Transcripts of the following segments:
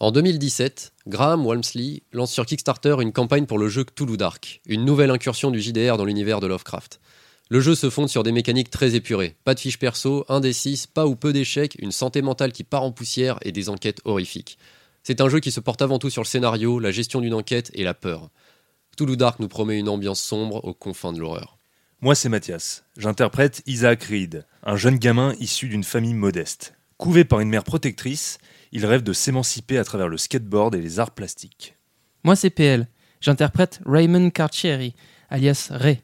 En 2017, Graham Walmsley lance sur Kickstarter une campagne pour le jeu Cthulhu Dark, une nouvelle incursion du JDR dans l'univers de Lovecraft. Le jeu se fonde sur des mécaniques très épurées. Pas de fiches perso, un pas ou peu d'échecs, une santé mentale qui part en poussière et des enquêtes horrifiques. C'est un jeu qui se porte avant tout sur le scénario, la gestion d'une enquête et la peur. Cthulhu Dark nous promet une ambiance sombre aux confins de l'horreur. Moi, c'est Mathias. J'interprète Isaac Reed, un jeune gamin issu d'une famille modeste. Couvé par une mère protectrice, il rêve de s'émanciper à travers le skateboard et les arts plastiques. Moi, c'est PL. J'interprète Raymond Carcieri, alias Ray.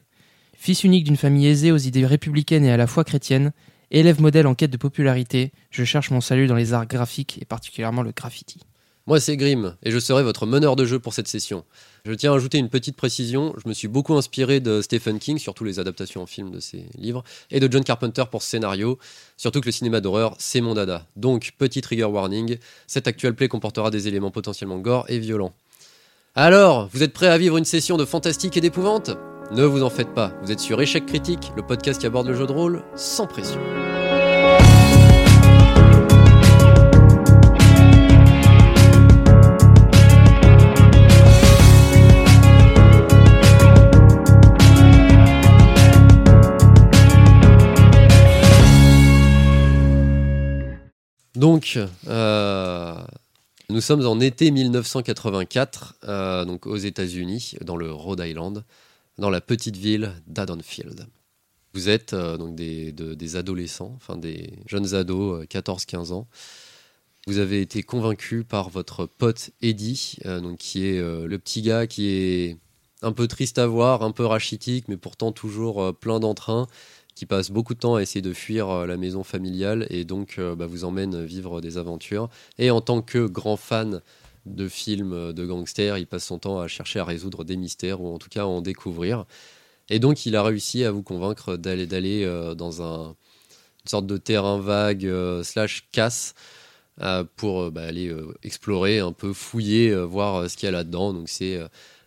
Fils unique d'une famille aisée aux idées républicaines et à la fois chrétiennes, élève modèle en quête de popularité, je cherche mon salut dans les arts graphiques et particulièrement le graffiti. Moi, c'est Grim, et je serai votre meneur de jeu pour cette session. Je tiens à ajouter une petite précision. Je me suis beaucoup inspiré de Stephen King, surtout les adaptations en film de ses livres, et de John Carpenter pour scénario. Surtout que le cinéma d'horreur, c'est mon dada. Donc, petit trigger warning, cette actuelle play comportera des éléments potentiellement gore et violents. Alors, vous êtes prêts à vivre une session de fantastique et d'épouvante? Ne vous en faites pas, vous êtes sur Échec Critique, le podcast qui aborde le jeu de rôle sans pression. Donc, euh, nous sommes en été 1984, euh, donc aux États-Unis, dans le Rhode Island, dans la petite ville d'Adonfield. Vous êtes euh, donc des, de- des adolescents, enfin des jeunes ados, 14-15 ans. Vous avez été convaincu par votre pote Eddie, donc qui est le petit gars qui est un peu triste à voir, un peu rachitique, mais pourtant toujours plein d'entrain, qui passe beaucoup de temps à essayer de fuir euh, la maison familiale et donc euh, bah, vous emmène vivre des aventures. Et en tant que grand fan de films euh, de gangsters, il passe son temps à chercher à résoudre des mystères ou en tout cas à en découvrir. Et donc il a réussi à vous convaincre d'aller d'aller dans un, une sorte de terrain vague slash casse pour bah, aller explorer, un peu fouiller, voir ce qu'il y a là-dedans. Donc c'est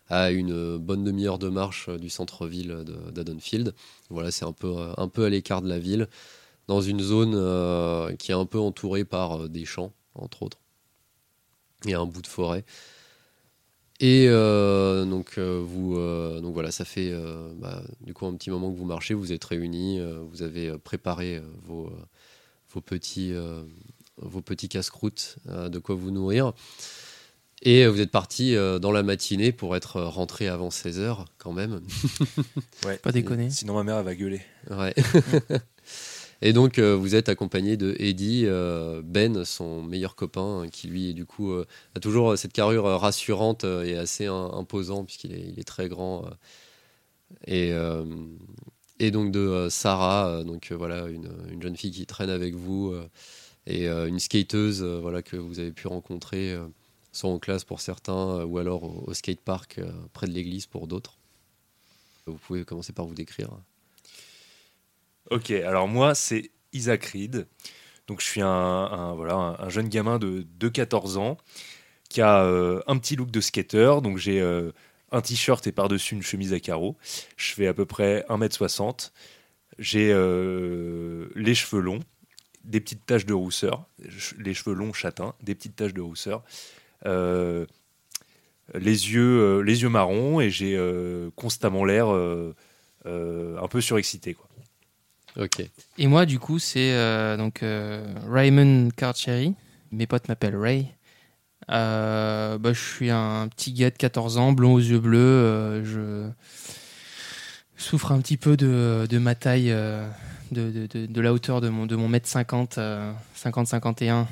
à une euh, bonne demi-heure de marche euh, du centre-ville de- d'Adonfield. Voilà, c'est un peu, euh, à l'écart de la ville, dans une zone euh, qui est un peu entourée par euh, des champs, entre autres, et un bout de forêt. Et euh, donc, euh, vous, euh, voilà, ça fait euh, bah, du coup un petit moment que vous marchez, vous êtes réunis, euh, vous avez euh, préparé euh, vos, euh, petits, euh, vos petits casse-croûtes, euh, de quoi vous nourrir. Et euh, vous êtes parti euh, dans la matinée pour être rentré avant 16h quand même. Ouais. Pas déconner. Sinon, ma mère, elle va gueuler. Ouais. Et donc, euh, vous êtes accompagné de Eddie, euh, Ben, son meilleur copain, euh, qui lui, du coup, euh, a toujours euh, cette carrure euh, rassurante euh, et assez im- imposant, puisqu'il est, il est très grand. euh, et, euh, et donc de euh, Sarah, euh, donc euh, voilà, une, une jeune fille qui traîne avec vous, euh, et euh, une skateuse euh, voilà, que vous avez pu rencontrer, soit en classe pour certains, euh, ou alors au, au skatepark euh, près de l'église pour d'autres. Vous pouvez commencer par vous décrire. Ok, alors moi, c'est Isaac Reed. Donc, je suis un, voilà, un, un jeune gamin de, de 14 ans qui a euh, un petit look de skater. Donc, j'ai un t-shirt et par-dessus une chemise à carreaux. Je fais à peu près 1m60. J'ai les cheveux longs, des petites taches de rousseur, les cheveux longs châtains, des petites taches de rousseur. Euh, les yeux, euh, les yeux marrons et j'ai euh, constamment l'air euh, euh, un peu surexcité. Quoi. Ok. Et moi, du coup, c'est euh, donc euh, Raymond Carcieri. Mes potes m'appellent Ray. Euh, bah, je suis un petit gars de 14 ans, blond aux yeux bleus. euh, je souffre un petit peu de, de ma taille, euh, de, de- de- de la hauteur de mon, de mon mètre 50, 50-51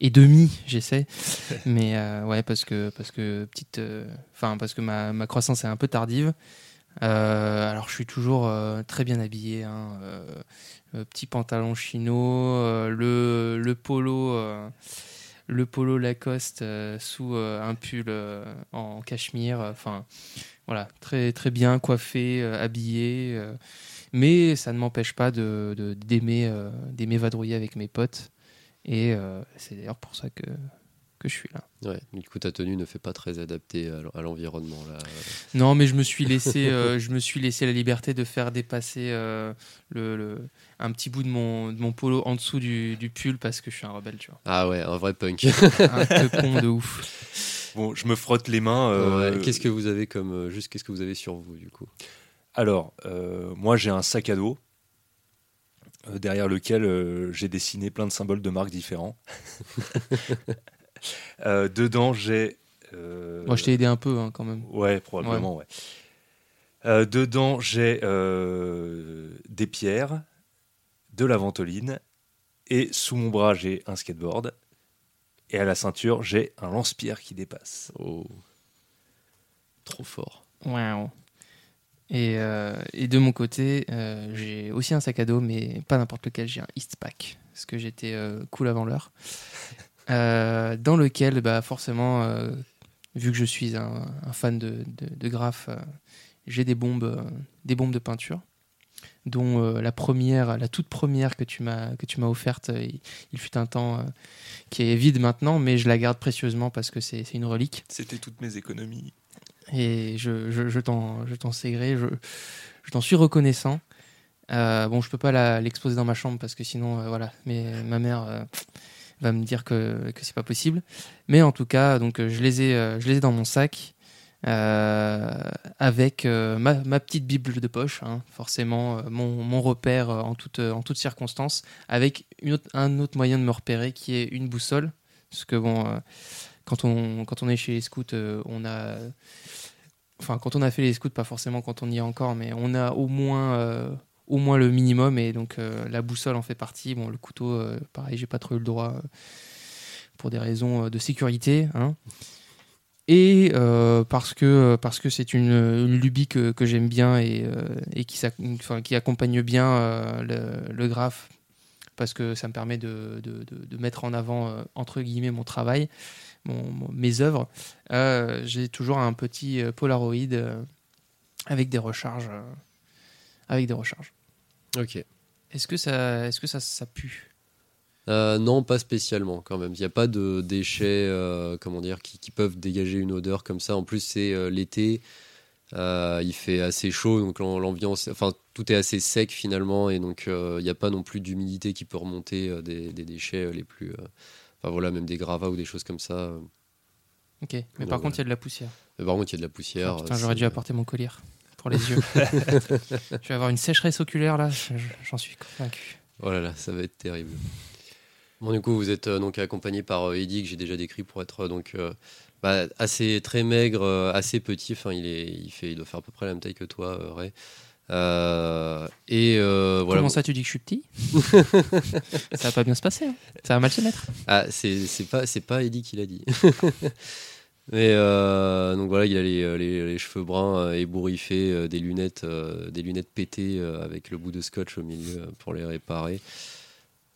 et demi, j'essaie. Mais euh, ouais, parce que, parce que, petite, euh, enfin, parce que ma, ma croissance est un peu tardive. Euh, alors je suis toujours euh, très bien habillé, hein, petit pantalon chino, le, le polo, le polo Lacoste sous un pull en cachemire, enfin voilà, très très bien coiffé, habillé, mais ça ne m'empêche pas de d'aimer d'aimer vadrouiller avec mes potes et euh, c'est d'ailleurs pour ça que que je suis là. Ouais, du coup, ta tenue ne fait pas très adaptée à l'en- à l'environnement. Là. Non, mais je me suis laissé, euh, je me suis laissé la liberté de faire dépasser euh, le, le- un petit bout de mon, de mon polo en dessous du, du pull parce que je suis un rebelle, tu vois. Ah ouais, un vrai punk. Un peu con de ouf. Bon, je me frotte les mains. euh, Ouais, Qu'est-ce que vous avez comme. juste, qu'est-ce que vous avez sur vous, du coup? Alors, euh, moi j'ai un sac à dos derrière lequel euh, j'ai dessiné plein de symboles de marques différents. Euh, dedans j'ai. euh, Moi, je t'ai aidé un peu hein, quand même. Ouais, probablement, ouais. Euh, dedans j'ai euh, des pierres, de la ventoline, et sous mon bras j'ai un skateboard. Et à la ceinture, j'ai un lance-pierre qui dépasse. Oh. Trop fort. Wow. Et, euh, et de mon côté, euh, j'ai aussi un sac à dos, mais pas n'importe lequel. J'ai un Eastpak, parce que j'étais euh, cool avant l'heure. Dans lequel, bah, forcément, vu que je suis un, fan de, de, graphes, j'ai des bombes, des bombes de peinture, dont la première, la toute première que tu m'as offerte, il, fut un temps qui est vide maintenant, mais je la garde précieusement parce que c'est une relique. C'était toutes mes économies. Et je, je, je t'en je t'en sais gré, je, je t'en suis reconnaissant. Euh, bon, je peux pas l'exposer dans ma chambre parce que sinon, euh, voilà, mais ma mère euh, va me dire que, que c'est pas possible. Mais en tout cas, donc je les ai, je les ai dans mon sac avec ma, ma petite bible de poche, hein, forcément mon, mon repère en toute en toutes circonstances, avec une autre- un autre moyen de me repérer qui est une boussole, parce que bon. quand on, quand on est chez les scouts, on a. Enfin, quand on a fait les scouts, pas forcément quand on y est encore, mais on a au moins, euh, au moins le minimum, et donc euh, la boussole en fait partie. Bon, le couteau, euh, pareil, j'ai pas trop eu le droit euh, pour des raisons de sécurité. Hein. Et parce que parce que c'est une, lubie que, que j'aime bien et, et qui, enfin, qui accompagne bien le, graphe, parce que ça me permet de, de, de- de mettre en avant, entre guillemets, mon travail mon- mon- mes œuvres, euh, j'ai toujours un petit euh, Polaroid euh, avec des recharges. euh, avec des recharges. Ok. Est-ce que ça, est-ce que ça, ça pue? Euh, non, pas spécialement quand même. Il n'y a pas de déchets, euh, comment dire, qui, qui peuvent dégager une odeur comme ça. En plus, c'est euh, l'été. Euh, il fait assez chaud, donc l'am- l'ambiance, enfin tout est assez sec finalement, et donc euh, il n'y a pas non plus d'humidité qui peut remonter euh, des, des déchets euh, les plus, euh, enfin voilà, même des gravats ou des choses comme ça. euh. Ok, mais par ouais. contre, il y a de la poussière. Mais par contre, il y a de la poussière. Putain, euh, j'aurais dû apporter mon collier pour les yeux. je vais avoir une sécheresse oculaire là, je- j'en suis convaincu. Oh là là, ça va être terrible. Bon, du coup, vous êtes euh, donc accompagné par euh, Eddie, que j'ai déjà décrit pour être euh, donc bah, assez très maigre, assez petit. Enfin, il, est, il, fait, il doit faire à peu près la même taille que toi, Ray. Euh, et euh, voilà. Comment ça, tu dis que je suis petit Ça va pas bien se passer. hein. Ça va mal se mettre. Ah, c'est pas, c'est pas Eddie qui l'a dit. Mais euh, donc voilà, il a les, les- les cheveux bruns ébouriffés, des lunettes, des lunettes pétées avec le bout de scotch au milieu pour les réparer.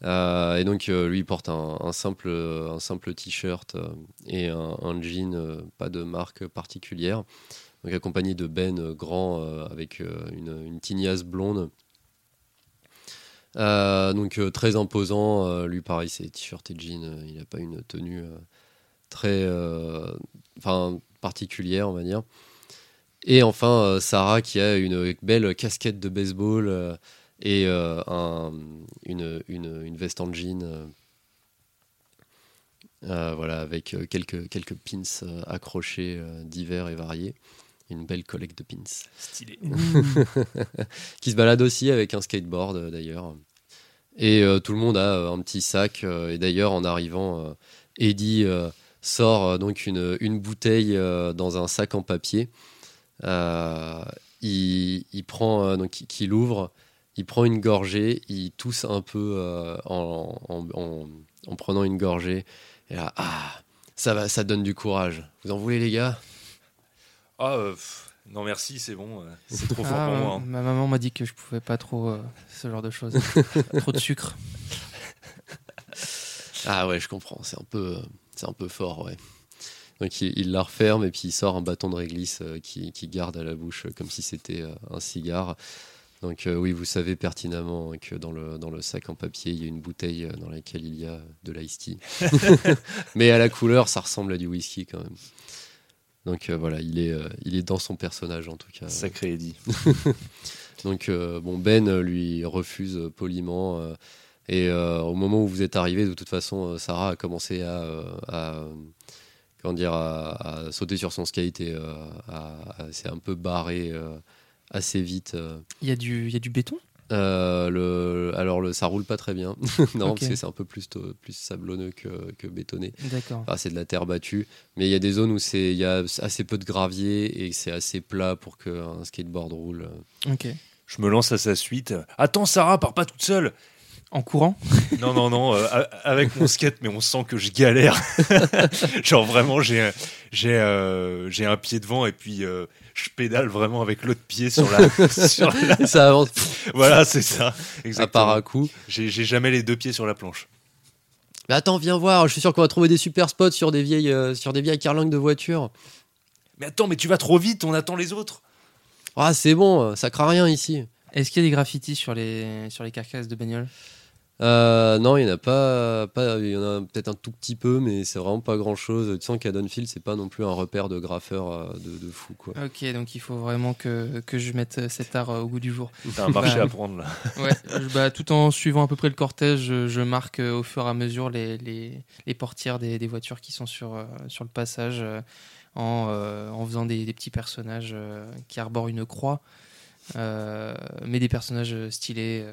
Et donc lui il porte un, un simple, un simple t-shirt et un, un jean, pas de marque particulière. Donc accompagné de Ben euh, grand euh, avec euh, une, tignasse blonde. Donc très imposant, lui pareil c'est t-shirt et jean, il n'a pas une tenue très particulière on va dire. Et enfin Sarah qui a une belle casquette de baseball et un- une, une- une veste en jean. voilà, avec quelques, quelques pins accrochés divers et variés. Une belle collecte de pins Stylé. qui se balade aussi avec un skateboard euh, d'ailleurs. Et euh, tout le monde a euh, un petit sac. euh, et d'ailleurs, en arrivant, euh, Eddie euh, sort euh, donc une, une bouteille euh, dans un sac en papier. Euh, il, il prend euh, donc il- qu'il ouvre, il prend une gorgée, il tousse un peu euh, en, en- en- en prenant une gorgée. Et là, ah, ça va, ça donne du courage. Vous en voulez les gars? Ah, euh, pff, non merci, c'est bon, euh, c'est trop fort Ah, pour ma, moi. hein. ma maman m'a dit que je pouvais pas trop euh, ce genre de choses. trop de sucre. Ah ouais, je comprends. C'est un peu, c'est un peu fort, ouais. Donc il, il la referme et puis il sort un bâton de réglisse euh, qui, qui garde à la bouche euh, comme si c'était euh, un cigare. Donc euh, oui, vous savez pertinemment que dans le, dans le sac en papier, il y a une bouteille euh, dans laquelle il y a de l'ice tea. Mais à la couleur, ça ressemble à du whisky quand même. Donc euh, voilà, il est, euh, il est dans son personnage en tout cas. Sacré Eddie. Donc euh, bon, Ben lui refuse poliment. euh, et euh, au moment où vous êtes arrivé, de toute façon, euh, Sarah a commencé à, à, comment dire, à, à sauter sur son skate et euh, à, à- s'est un peu barré euh, assez vite. euh. Il y, a du- il y a du béton? Euh, le, alors le, ça roule pas très bien, non parce que c'est un peu plus, plus sablonneux que, que bétonné. D'accord. Enfin, c'est de la terre battue, mais il y a des zones où c'est il y a assez peu de gravier et c'est assez plat pour qu'un skateboard roule. Ok. Je me lance à sa suite. Attends, Sarah, pars pas toute seule. En courant Non, non, non, euh, avec mon skate, mais on sent que je galère. Genre vraiment, j'ai un- j'ai euh, j'ai un pied devant et puis euh, je pédale vraiment avec l'autre pied sur la. sur la- ça avance Voilà, c'est ça. à Exactement. part à coup. J'ai j'ai jamais les deux pieds sur la planche. Mais attends, viens voir, je suis sûr qu'on va trouver des super spots sur des vieilles, euh, sur des vieilles carlingues de voitures. Mais attends, mais tu vas trop vite, on attend les autres. Ah, c'est bon, ça craint rien ici. Est-ce qu'il y a des graffitis sur les, sur les carcasses de bagnole? Euh, non, il n'y en a pas, pas il y en a peut-être un tout petit peu, mais c'est vraiment pas grand chose. Tu sens qu'à Dunfield, c'est pas non plus un repère de graffeurs euh, de, de fou, quoi. Ok, donc il faut vraiment que, que je mette euh, cet art au goût du jour. T'as un marché Bah, à prendre là. Ouais, je- bah, tout en suivant à peu près le cortège, je, je marque euh, au fur et à mesure les, les, les portières des, des voitures qui sont sur, euh, sur le passage euh, en, euh, en faisant des, des petits personnages euh, qui arborent une croix, euh, mais des personnages stylés euh,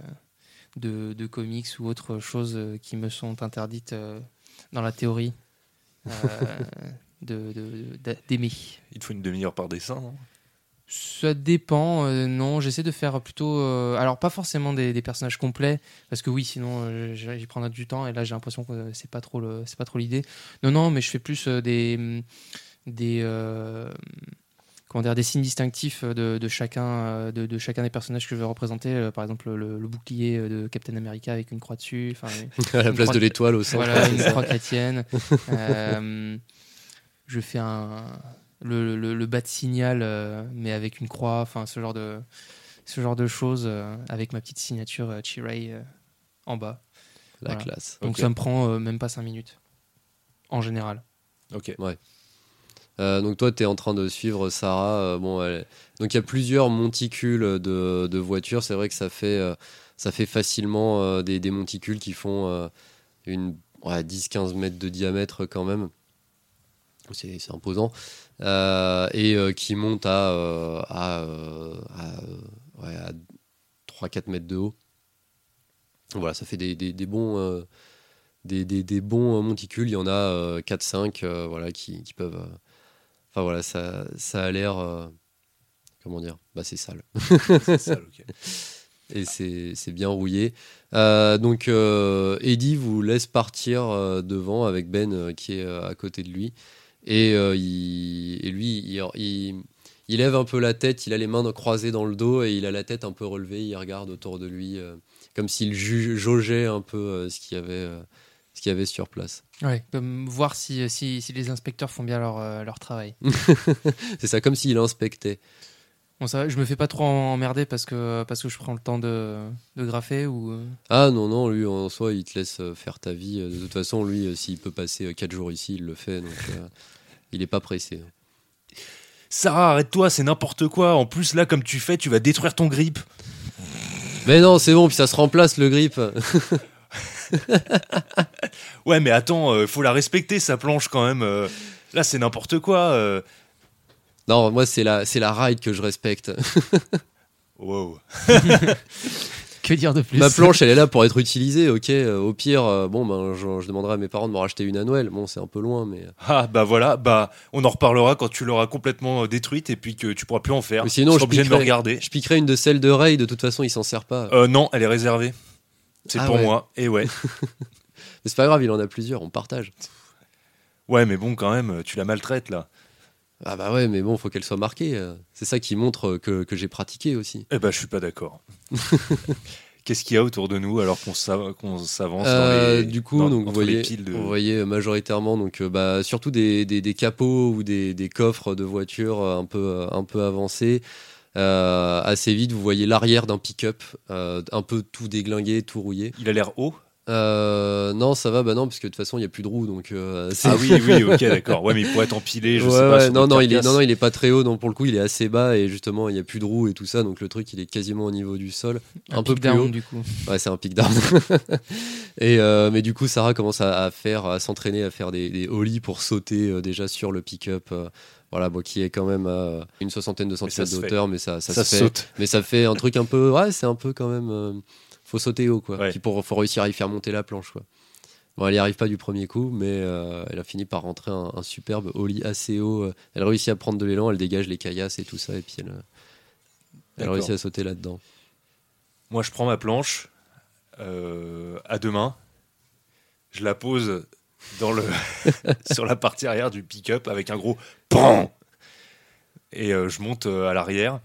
de, de comics ou autres choses euh, qui me sont interdites euh, dans la théorie euh, de- de- d'aimer. Il te faut une demi-heure par dessin, non? Ça dépend, euh, non, j'essaie de faire plutôt. euh, alors, pas forcément des, des personnages complets, parce que oui, sinon euh, j'y prendrais du temps, et là j'ai l'impression que c'est pas trop le- c'est pas trop l'idée. Non, non, mais je fais plus des. des comment dire, des signes distinctifs de, de chacun, euh, de, de chacun des personnages que je vais représenter. euh, par exemple, le, le bouclier euh, de Captain America avec une croix dessus. enfin, à la place croix de l'étoile au centre. voilà, une croix chrétienne. Euh, je fais un le, le, le bas de signal, euh, mais avec une croix, enfin ce genre de ce genre de choses, euh, avec ma petite signature euh, Chiray euh, en bas. La Voilà. classe. Donc Ok. ça me prend euh, même pas 5 minutes en général. Ok. Euh, donc toi, tu es en train de suivre Sarah. euh, Donc il y a plusieurs monticules de, voitures. C'est vrai que ça fait, euh, facilement des, des monticules qui font euh, une ouais, 10-15 mètres de diamètre quand même. C'est imposant. Et qui montent à, euh, à, euh, à, euh, ouais, à 3-4 mètres de haut. Voilà, ça fait des, bons... des, monticules, il y en a euh, 4-5 euh, voilà, qui, peuvent... Enfin voilà, ça, ça a l'air. euh, comment dire? Bah c'est sale. C'est ok. Et c'est c'est bien rouillé. Euh, donc euh, Eddie vous laisse partir devant avec Ben qui est à côté de lui. Et, il, et lui, il, il, il lève un peu la tête, il a les mains croisées dans le dos et il a la tête un peu relevée, il regarde autour de lui comme s'il jaugeait un peu ce qu'il y avait. Euh, ce qu'il y avait sur place. Ouais, comme voir si, si, si les inspecteurs font bien leur, euh, leur travail. C'est ça, comme s'il inspectait. Bon, ça, je me fais pas trop emmerder parce que, parce que je prends le temps de, de graffer ou. euh, Ah non, non, lui en soi, il te laisse euh, faire ta vie. Euh, De toute façon, lui, euh, s'il peut passer 4 jours ici, il le fait. Donc, euh, il est pas pressé. Sarah, arrête-toi, c'est n'importe quoi. En plus, là, comme tu fais, tu vas détruire ton grip. Mais non, c'est bon, puis ça se remplace le grip. Ouais, mais attends, euh, faut la respecter, sa planche quand même. euh. là, c'est n'importe quoi. euh. Non, moi, c'est la, c'est la ride que je respecte. Wow. Que dire de plus? Ma planche, elle est là pour être utilisée, ok. euh, au pire, euh, bon, ben, je, je demanderai à mes parents de me racheter une à Noël. Bon, c'est un peu loin, mais. Ah, bah voilà, bah on en reparlera quand tu l'auras complètement euh, détruite et puis que tu pourras plus en faire. Mais sinon, tu je seras obligé de me piquerai- regarder. Je piquerai une de celles de Ray, de toute façon, il s'en sert pas. Euh, non, elle est réservée. C'est Ah pour ouais. moi. Et ouais. Mais c'est pas grave, il en a plusieurs, on partage. Ouais, mais bon, quand même, tu la maltraites là. Ah bah ouais, mais bon, faut qu'elle soit marquée. euh. C'est ça qui montre que, que j'ai pratiqué aussi. Eh ben, je suis pas d'accord. Qu'est-ce qu'il y a autour de nous alors qu'on s'a- qu'on s'avance Euh, dans les du coup, dans- donc, vous voyez, piles de... vous voyez majoritairement donc, euh, bah, surtout des, des, des capots ou des, des coffres de voitures euh, un peu, euh, un peu avancés. Euh, assez vite, vous voyez l'arrière d'un pick-up, euh, un peu tout déglingué, tout rouillé. Il a l'air haut. Euh, non, ça va, bah non, parce que de toute façon, il n'y a plus de roues, donc. euh, c'est- Ah oui, oui, ok, d'accord. Ouais, mais il pourrait être empilé, je Ouais, sais pas. ouais, non, non, il est, non, non, il est pas très haut, donc pour le coup, il est assez bas et justement, il n'y a plus de roues et tout ça, donc le truc, il est quasiment au niveau du sol, un, peu pic plus down, haut. du coup. Ouais, c'est un pic d'armes. et euh, mais du coup, Sarah commence à, à faire, à s'entraîner à faire des, des ollies pour sauter euh, déjà sur le pick-up. Voilà, bon, qui est quand même à une soixantaine de centimètres se fait. d'auteur, mais ça, ça, Ça se fait. saute. Mais ça fait un truc un peu, ouais, c'est un peu quand même, euh, faut sauter haut, quoi. Ouais. Puis pour, faut réussir à y faire monter la planche, quoi. Bon, elle n'y arrive pas du premier coup, mais euh, elle a fini par rentrer un, un superbe ollie assez haut. euh, Elle réussit à prendre de l'élan, elle dégage les caillasses et tout ça, et puis elle, elle réussit à sauter là-dedans. Moi, je prends ma planche euh, à deux mains. Je la pose dans le sur la partie arrière du pick-up avec un gros PAN Et euh, je monte euh, à l'arrière.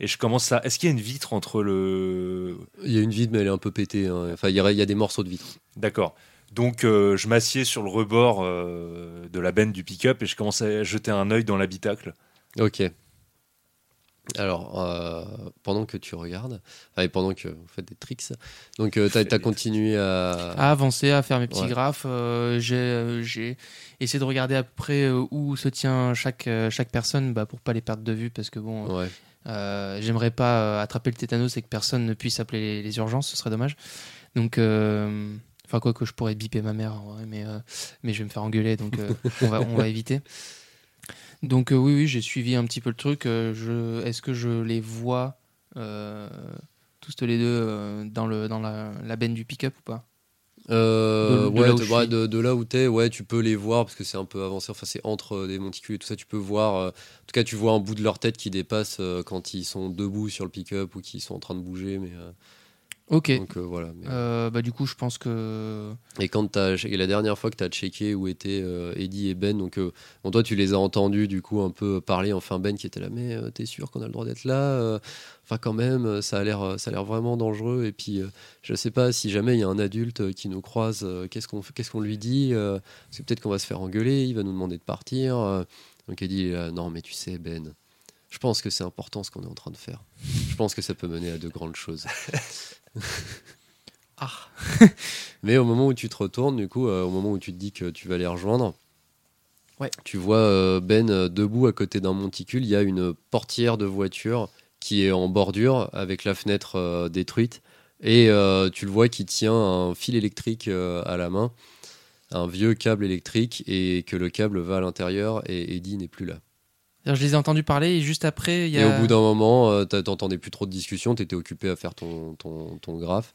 Et je commence à. Est-ce qu'il y a une vitre entre le. Il y a une vide, mais elle est un peu pétée. hein. Enfin, il y, a, il y a des morceaux de vitre. D'accord. Donc, euh, je m'assieds sur le rebord euh, de la benne du pick-up et je commence à jeter un œil dans l'habitacle. Ok. Alors, euh, pendant que tu regardes, enfin, et pendant que vous faites des tricks, donc tu Fais as, continué à. à avancer, à faire mes petits Ouais. graphes. euh, j'ai, euh, j'ai essayé de regarder à peu près euh, où se tient chaque, euh, chaque personne bah, pour pas les perdre de vue parce que bon, Ouais. euh, j'aimerais pas euh, attraper le tétanos et que personne ne puisse appeler les, les urgences, ce serait dommage. Donc, euh, enfin quoi que je pourrais biper ma mère, mais, euh, mais je vais me faire engueuler, donc euh, on, va, on va éviter. Donc euh, oui, oui, j'ai suivi un petit peu le truc. euh, je, est-ce que je les vois euh, tous les deux dans, le, dans la, la benne du pick-up ou pas? Euh, De- de ouais, là où de, je ouais, suis. de, de là où t'es, ouais, tu peux les voir parce que c'est un peu avancé. Enfin, c'est entre des monticules et tout ça. Tu peux voir. euh, en tout cas, tu vois un bout de leur tête qui dépasse euh, quand ils sont debout sur le pick-up ou qu'ils sont en train de bouger. Mais euh, Ok. donc euh, voilà. mais- Euh, bah du coup, je pense que Et quand t'as, et la dernière fois que tu as checké où étaient euh, Eddie et Ben, donc euh, bon, toi tu les as entendus du coup un peu parler, enfin Ben qui était là, mais euh, t'es sûr qu'on a le droit d'être là Euh, Enfin quand même, euh, ça a l'air, euh, ça a l'air vraiment dangereux. Et puis euh, je sais pas si jamais il y a un adulte euh, qui nous croise, euh, qu'est-ce qu'on, qu'est-ce qu'on lui dit Euh, C'est peut-être qu'on va se faire engueuler, il va nous demander de partir. Euh, donc Eddie là, non mais tu sais Ben, je pense que c'est important ce qu'on est en train de faire. Je pense que ça peut mener à de grandes choses. ah Mais au moment où tu te retournes, du coup, euh, au moment où tu te dis que tu vas les rejoindre, Ouais. tu vois euh, Ben euh, debout à côté d'un monticule. Il y a une portière de voiture qui est en bordure avec la fenêtre détruite. Et tu le vois qui tient un fil électrique à la main, un vieux câble électrique, et que le câble va à l'intérieur et Eddie n'est plus là. Je les ai entendus parler et juste après, y Et a. au bout d'un moment, euh, t'as- t'entendais plus trop de discussions, t'étais occupé à faire ton, ton, ton graphe.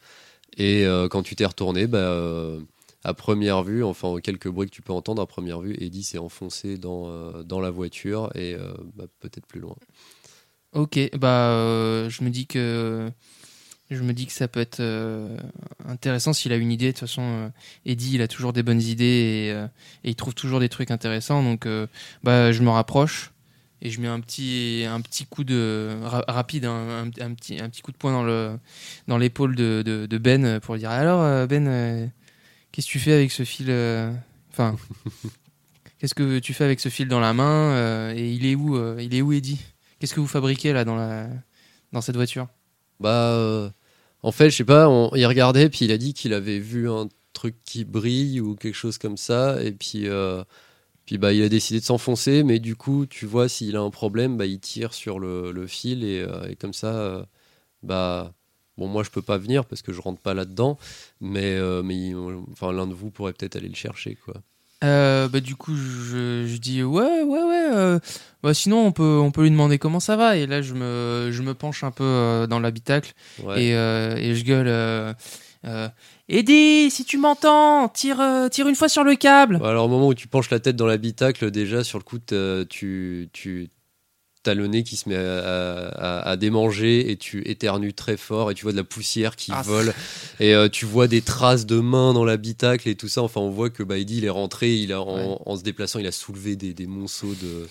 Et euh, quand tu t'es retourné, bah, euh, à première vue, enfin quelques bruits que tu peux entendre, à première vue, Eddie s'est enfoncé dans, dans la voiture et bah, peut-être plus loin. Ok, bah euh, je me dis que je me dis que ça peut être euh, intéressant s'il a une idée. De toute façon, euh, Eddie, il a toujours des bonnes idées et, et il trouve toujours des trucs intéressants. Donc, bah je me rapproche et je mets un petit un petit coup de ra- rapide, un, un- un petit un petit coup de poing dans le dans l'épaule de, de, de Ben pour lui dire alors euh, Ben, euh, qu'est-ce que tu fais avec ce fil euh, Enfin. Qu'est-ce que tu fais avec ce fil dans la main Et il est où Il est où Eddie Qu'est-ce que vous fabriquez là dans, la... dans cette voiture? Bah, en fait, je sais pas, on, il regardait, puis il a dit qu'il avait vu un truc qui brille ou quelque chose comme ça, et puis, euh, puis bah, il a décidé de s'enfoncer, mais du coup, tu vois, s'il a un problème, bah, il tire sur le, le fil, et, euh, et comme ça, euh, bah, bon, moi, je peux pas venir parce que je rentre pas là-dedans, mais, euh, mais enfin, l'un de vous pourrait peut-être aller le chercher, quoi. Bah, Du coup, je, je dis ouais, ouais, ouais. bah, sinon, on peut, on peut lui demander comment ça va. Et là, je me, je me penche un peu dans l'habitacle Ouais. et, et je gueule euh, Eddie, si tu m'entends, tire, euh, tire une fois sur le câble. Bah, Alors, au moment où tu penches la tête dans l'habitacle, déjà, sur le coup, t'as- tu, tu as le nez qui se met à, à- à démanger et tu éternues très fort et tu vois de la poussière qui Ah, vole et euh, tu vois des traces de mains dans l'habitacle et tout ça. Enfin, on voit que bah, Eddie, il est rentré, il a, en, Ouais. en se déplaçant, il a soulevé des, des monceaux de.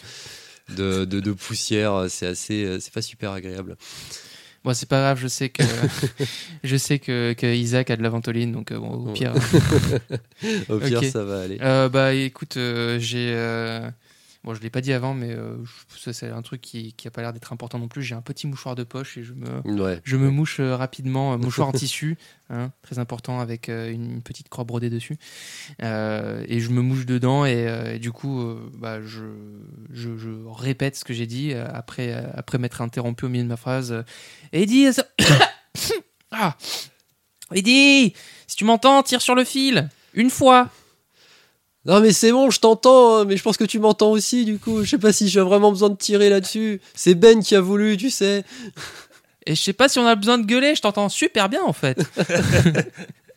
De, de, de poussière, c'est assez, euh, c'est pas super agréable. Bon, c'est pas grave, je sais que, je sais que, que Isaac a de la ventoline, donc euh, bon, au pire. Au pire, ça va aller. Euh, bah écoute, euh, j'ai euh, Bon, je l'ai pas dit avant, mais euh, ça c'est un truc qui, qui a pas l'air d'être important non plus. J'ai un petit mouchoir de poche et je me, Ouais. je me mouche euh, rapidement, euh, mouchoir en tissu, hein, très important avec une, petite croix brodée dessus. Euh, et je me mouche dedans et, et du coup, bah, je, je, je répète ce que j'ai dit après, après m'être interrompu au milieu de ma phrase. Eddie, ah. Eddie, si tu m'entends, tire sur le fil. Une fois. Non mais c'est bon, je t'entends, hein, mais je pense que tu m'entends aussi du coup. Je sais pas si j'ai vraiment besoin de tirer là-dessus. C'est Ben qui a voulu, tu sais. Et je sais pas si on a besoin de gueuler, je t'entends super bien en fait.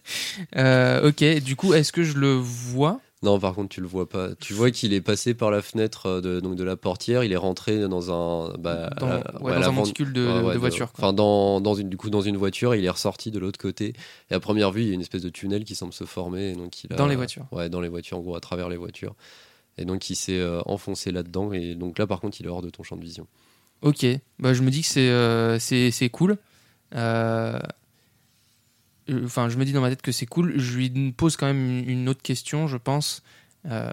Euh, ok, du coup, est-ce que je le vois? Non, par contre, tu le vois pas. Tu vois qu'il est passé par la fenêtre euh, de, donc de la portière. Il est rentré dans un, bah, dans, euh, ouais, ouais, dans la un monticule de, ouais, voiture. Enfin, dans, dans une, du coup, dans une voiture, il est ressorti de l'autre côté. Et à première vue, il y a une espèce de tunnel qui semble se former. Et donc il a- Dans les voitures. Ouais, dans les voitures, en gros, à travers les voitures. Et donc il s'est euh, enfoncé là-dedans. Et donc là, par contre, il est hors de ton champ de vision. Ok, bah, je me dis que c'est euh, c'est c'est cool. Euh, euh, Enfin, je me dis dans ma tête que c'est cool. Je lui pose quand même une autre question, je pense. Euh,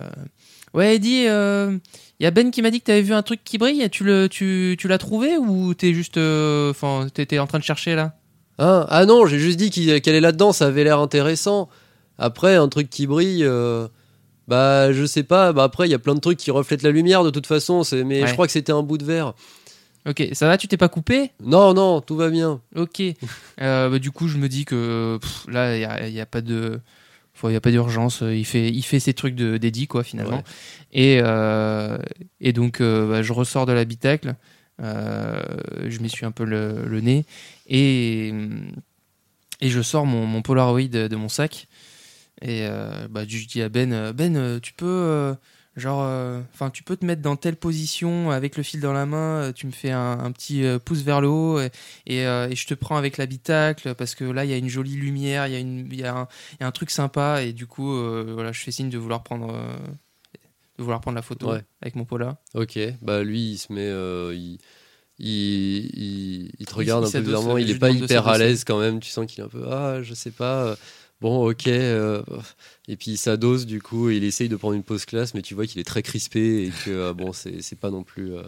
Ouais, Eddie, il y a Ben qui m'a dit que tu avais vu un truc qui brille. Tu le, tu, tu l'as trouvé ou t'es juste, euh, enfin, t'étais en train de chercher là? Hein ah non, j'ai juste dit qu'elle est là-dedans. Ça avait l'air intéressant. Après, un truc qui brille. euh, Bah, je sais pas. Bah, après, il y a plein de trucs qui reflètent la lumière de toute façon. Mais Ouais. je crois que c'était un bout de verre. Ok, ça va, tu t'es pas coupé? Non, non, tout va bien. Ok. Euh, bah, du coup, je me dis que pff, là, il n'y a, pas de. Il n'y a pas d'urgence, il fait, il fait ses trucs de- d'Eddie, quoi, finalement. Ouais. Et, euh, et donc, euh, bah, je ressors de l'habitacle, je m'essuie un peu le, le nez, et, et je sors mon, mon Polaroid de, de mon sac. Et bah, je dis à Ben, Ben, tu peux, genre, enfin, tu peux te mettre dans telle position avec le fil dans la main, euh, tu me fais un, un petit euh, pouce vers le haut, et, et, euh, et je te prends avec l'habitacle, parce que là, il y a une jolie lumière, il y, a une- il y, a un- il y a un truc sympa, et du coup, euh, voilà, je fais signe de vouloir prendre, euh, de vouloir prendre la photo Ouais. avec mon Pola. Ok, bah lui il se met, euh, il, il, il, il te regarde un peu bizarrement, euh, il est pas hyper à l'aise quand même, tu sens qu'il est un peu, ah je sais pas, euh, bon ok, euh, et puis il s'adosse du coup, et il essaye de prendre une pause classe, mais tu vois qu'il est très crispé et que euh, bon c'est pas non plus, euh,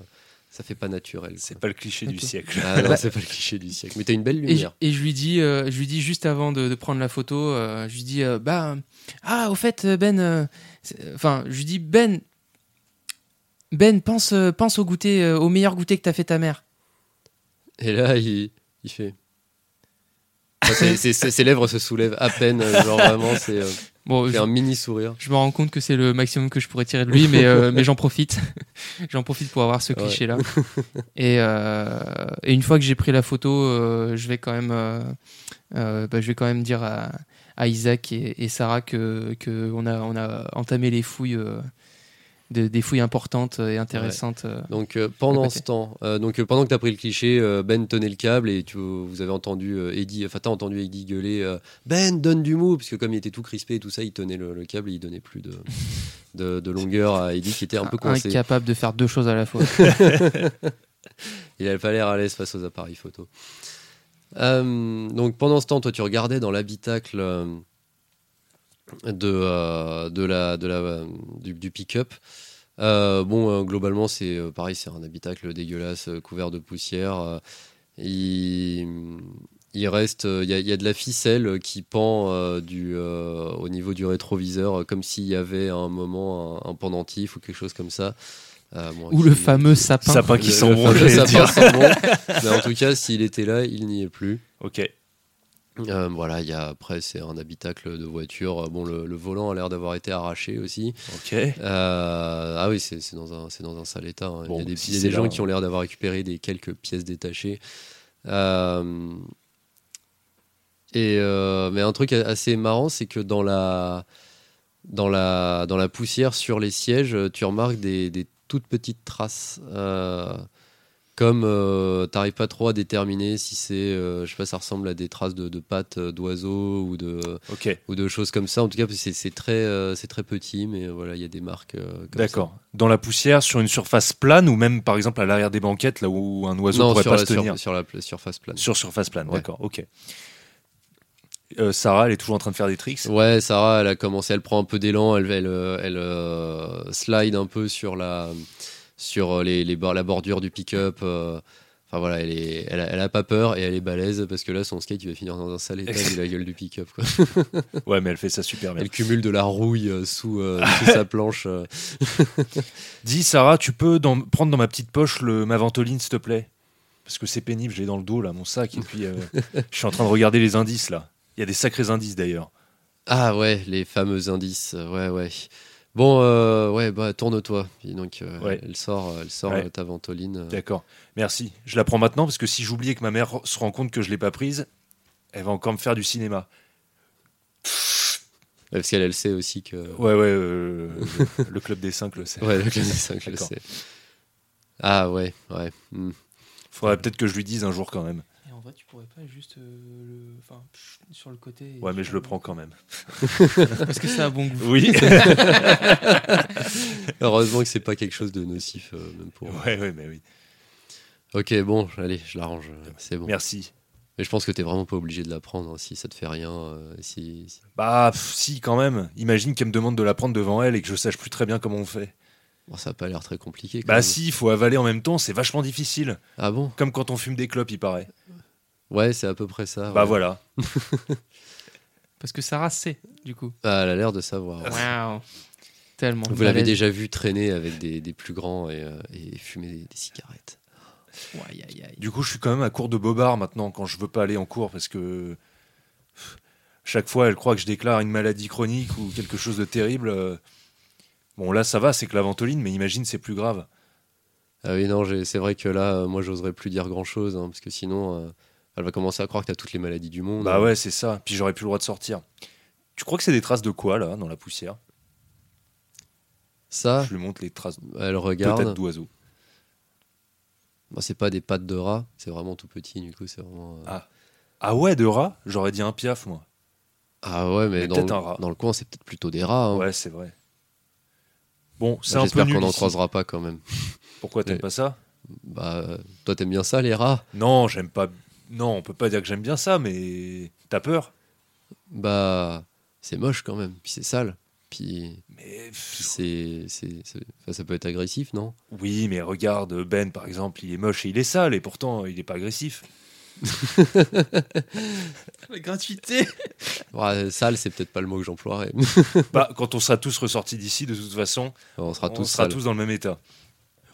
ça fait pas naturel. C'est pas le cliché du siècle. Ah non, c'est pas le cliché du siècle, mais t'as une belle Et je, lumière. et je lui dis, euh, je lui dis juste avant de, de prendre la photo, euh, je lui dis, euh, bah, ah, au fait, Ben, euh, c'est- enfin, je lui dis, Ben, Ben, pense, pense au goûter, euh, au meilleur goûter que t'as fait ta mère. Et là il, il fait. Enfin, ses- ses- ses- ses lèvres se soulèvent à peine, euh, genre vraiment c'est euh, Bon, c'est je, un mini sourire. je me rends compte que c'est le maximum que je pourrais tirer de lui, mais, euh, mais j'en profite. j'en profite pour avoir ce Ouais. cliché-là. Et, euh, et une fois que j'ai pris la photo, je vais quand même, bah, je vais quand même dire à, à Isaac et, et Sarah que, que on a, on a entamé les fouilles, de- des fouilles importantes et intéressantes. euh. Donc euh, pendant ce temps, euh, donc pendant que tu as pris le cliché, euh, Ben tenait le câble et tu, vous avez entendu Eddie, enfin t'as entendu Eddie gueuler Ben donne du mou parce que comme il était tout crispé et tout ça, il tenait le, le câble et il donnait plus de, de, de longueur à Eddie qui était un peu coincé. incapable de faire deux choses à la fois. Il avait pas l'air à l'aise face aux appareils photo. Donc pendant ce temps, toi tu regardais dans l'habitacle de, de la, de la, du, du pick-up. Euh, bon, euh, globalement, c'est euh, pareil, c'est un habitacle dégueulasse, euh, couvert de poussière. euh, il, il reste, euh, il y, a- il y a de la ficelle qui pend euh, du, euh, au niveau du rétroviseur, comme s'il y avait à un moment un, un pendentif ou quelque chose comme ça. Euh, bon, Ou le fameux sapin. Sapin qui le bon, en tout cas, s'il était là, il n'y est plus. Ok. Euh, voilà, il y a après c'est un habitacle de voiture. Euh, Bon, le, le volant a l'air d'avoir été arraché aussi. Ok. Euh, ah oui, c'est dans un c'est dans un sale état. hein. Bon, il y a des, si il y a c'est des gens là, qui ont l'air d'avoir récupéré des quelques pièces détachées. Euh, et mais un truc assez marrant, c'est que dans la dans la dans la poussière sur les sièges, tu remarques des, des toutes petites traces. Comme euh, t'arrives pas trop à déterminer si c'est, euh, je sais pas, ça ressemble à des traces de, de pattes euh, d'oiseaux ou de, ou de choses comme ça. En tout cas, c'est très, euh, c'est très petit, mais voilà, il y a des marques. euh, D'accord. Dans la poussière, sur une surface plane ou même par exemple à l'arrière des banquettes, là où un oiseau Non, pourrait sur pas la, se tenir? sur, sur la surface plane. Sur surface plane, Ouais. d'accord, ok. Euh, Sarah, elle est toujours en train de faire des tricks? Ouais, Sarah, elle a commencé, elle prend un peu d'élan, elle, elle, elle, euh, slide un peu sur la, sur les, les bor- la bordure du pick-up. euh, Enfin voilà, elle, est, elle, a, elle a pas peur et elle est balèze parce que là, son skate, il va finir dans un sale état vu la gueule du pick-up. Ouais, mais elle fait ça super bien. Elle cumule de la rouille euh, sous, euh, sous sa planche. euh. Dis, Sarah, tu peux dans- prendre dans ma petite poche le, ma ventoline, s'il te plaît? Parce que c'est pénible, j'ai dans le dos, là, mon sac, et puis euh, je suis en train de regarder les indices, là. Il y a des sacrés indices, d'ailleurs. Ah ouais, les fameux indices. euh, Ouais, ouais. Bon, euh, ouais, bah tourne-toi. Donc, euh, Ouais. elle sort, elle sort Ouais. euh, ta ventoline. euh. D'accord, merci. Je la prends maintenant, parce que si j'oubliais que ma mère se rend compte que je l'ai pas prise, elle va encore me faire du cinéma. Ouais, Parce qu'elle, elle sait aussi que. Ouais, ouais, euh, le, club des 5 le sait. Ouais, le club des cinq, je le D'accord. sais. Ah ouais, ouais. hmm. Faudrait peut-être que je lui dise un jour quand même. Tu pourrais pas juste euh, le. Enfin, sur le côté. Ouais, mais je le un- prends quand même. Parce que ça a bon goût. Oui. Heureusement que c'est pas quelque chose de nocif, euh, même pour. ouais, ouais, mais oui. Ok, bon, allez, je l'arrange. C'est bon. Merci. Mais je pense que t'es vraiment pas obligé de la prendre hein, si ça te fait rien. euh, si, si- Bah, pff, si, quand même. Imagine qu'elle me demande de la prendre devant elle et que je sache plus très bien comment on fait. Bon, ça a pas l'air très compliqué. quand Bah, même. si, il faut avaler en même temps, c'est vachement difficile. Ah bon? Comme quand on fume des clopes, il paraît. Ouais, c'est à peu près ça. Bah, ouais. voilà. Parce que Sarah sait, du coup. Ah, elle a l'air de savoir. ouais. Waouh. Tellement. Vous l'avez déjà vu traîner avec des, des plus grands et, euh, et fumer des, des cigarettes. Ouais, aïe, aïe. Du coup, je suis quand même à court de bobard maintenant quand je veux pas aller en cours parce que chaque fois, elle croit que je déclare une maladie chronique ou quelque chose de terrible. euh. Bon, là, ça va, c'est que la ventoline, mais imagine, c'est plus grave. Ah oui, non, c'est vrai que là, euh, moi, j'oserais plus dire grand chose, parce que sinon, euh, elle va commencer à croire que t'as toutes les maladies du monde. Bah ouais, c'est ça. Puis j'aurais plus le droit de sortir. Tu crois que c'est des traces de quoi, là, dans la poussière? Ça, Je lui montre les traces elle peut-être regarde. d'oiseaux. Bah, c'est pas des pattes de rat, c'est vraiment tout petit, du coup, c'est vraiment. euh, Ah. Ah ouais, de rat? J'aurais dit un piaf, moi. Ah ouais, mais, Mais dans, peut-être le, un rat. dans le coin, c'est peut-être plutôt des rats. hein. Ouais, c'est vrai. Bon, c'est Bah, un peu J'espère qu'on n'en croisera pas quand même. Pourquoi t'aimes Ouais. pas ça? Bah, toi, t'aimes bien ça, les rats? Non, j'aime pas. Non, on peut pas dire que j'aime bien ça, mais t'as peur Bah, c'est moche quand même, puis c'est sale. Puis, Mais puis c'est, c'est, c'est- enfin, ça peut être agressif, non? Oui, mais regarde Ben par exemple, il est moche et il est sale et pourtant il est pas agressif. La gratuité. Ouais, Sale, c'est peut-être pas le mot que j'emploierais. bah, quand on sera tous ressortis d'ici, de toute façon, on sera on tous sera sales. tous dans le même état.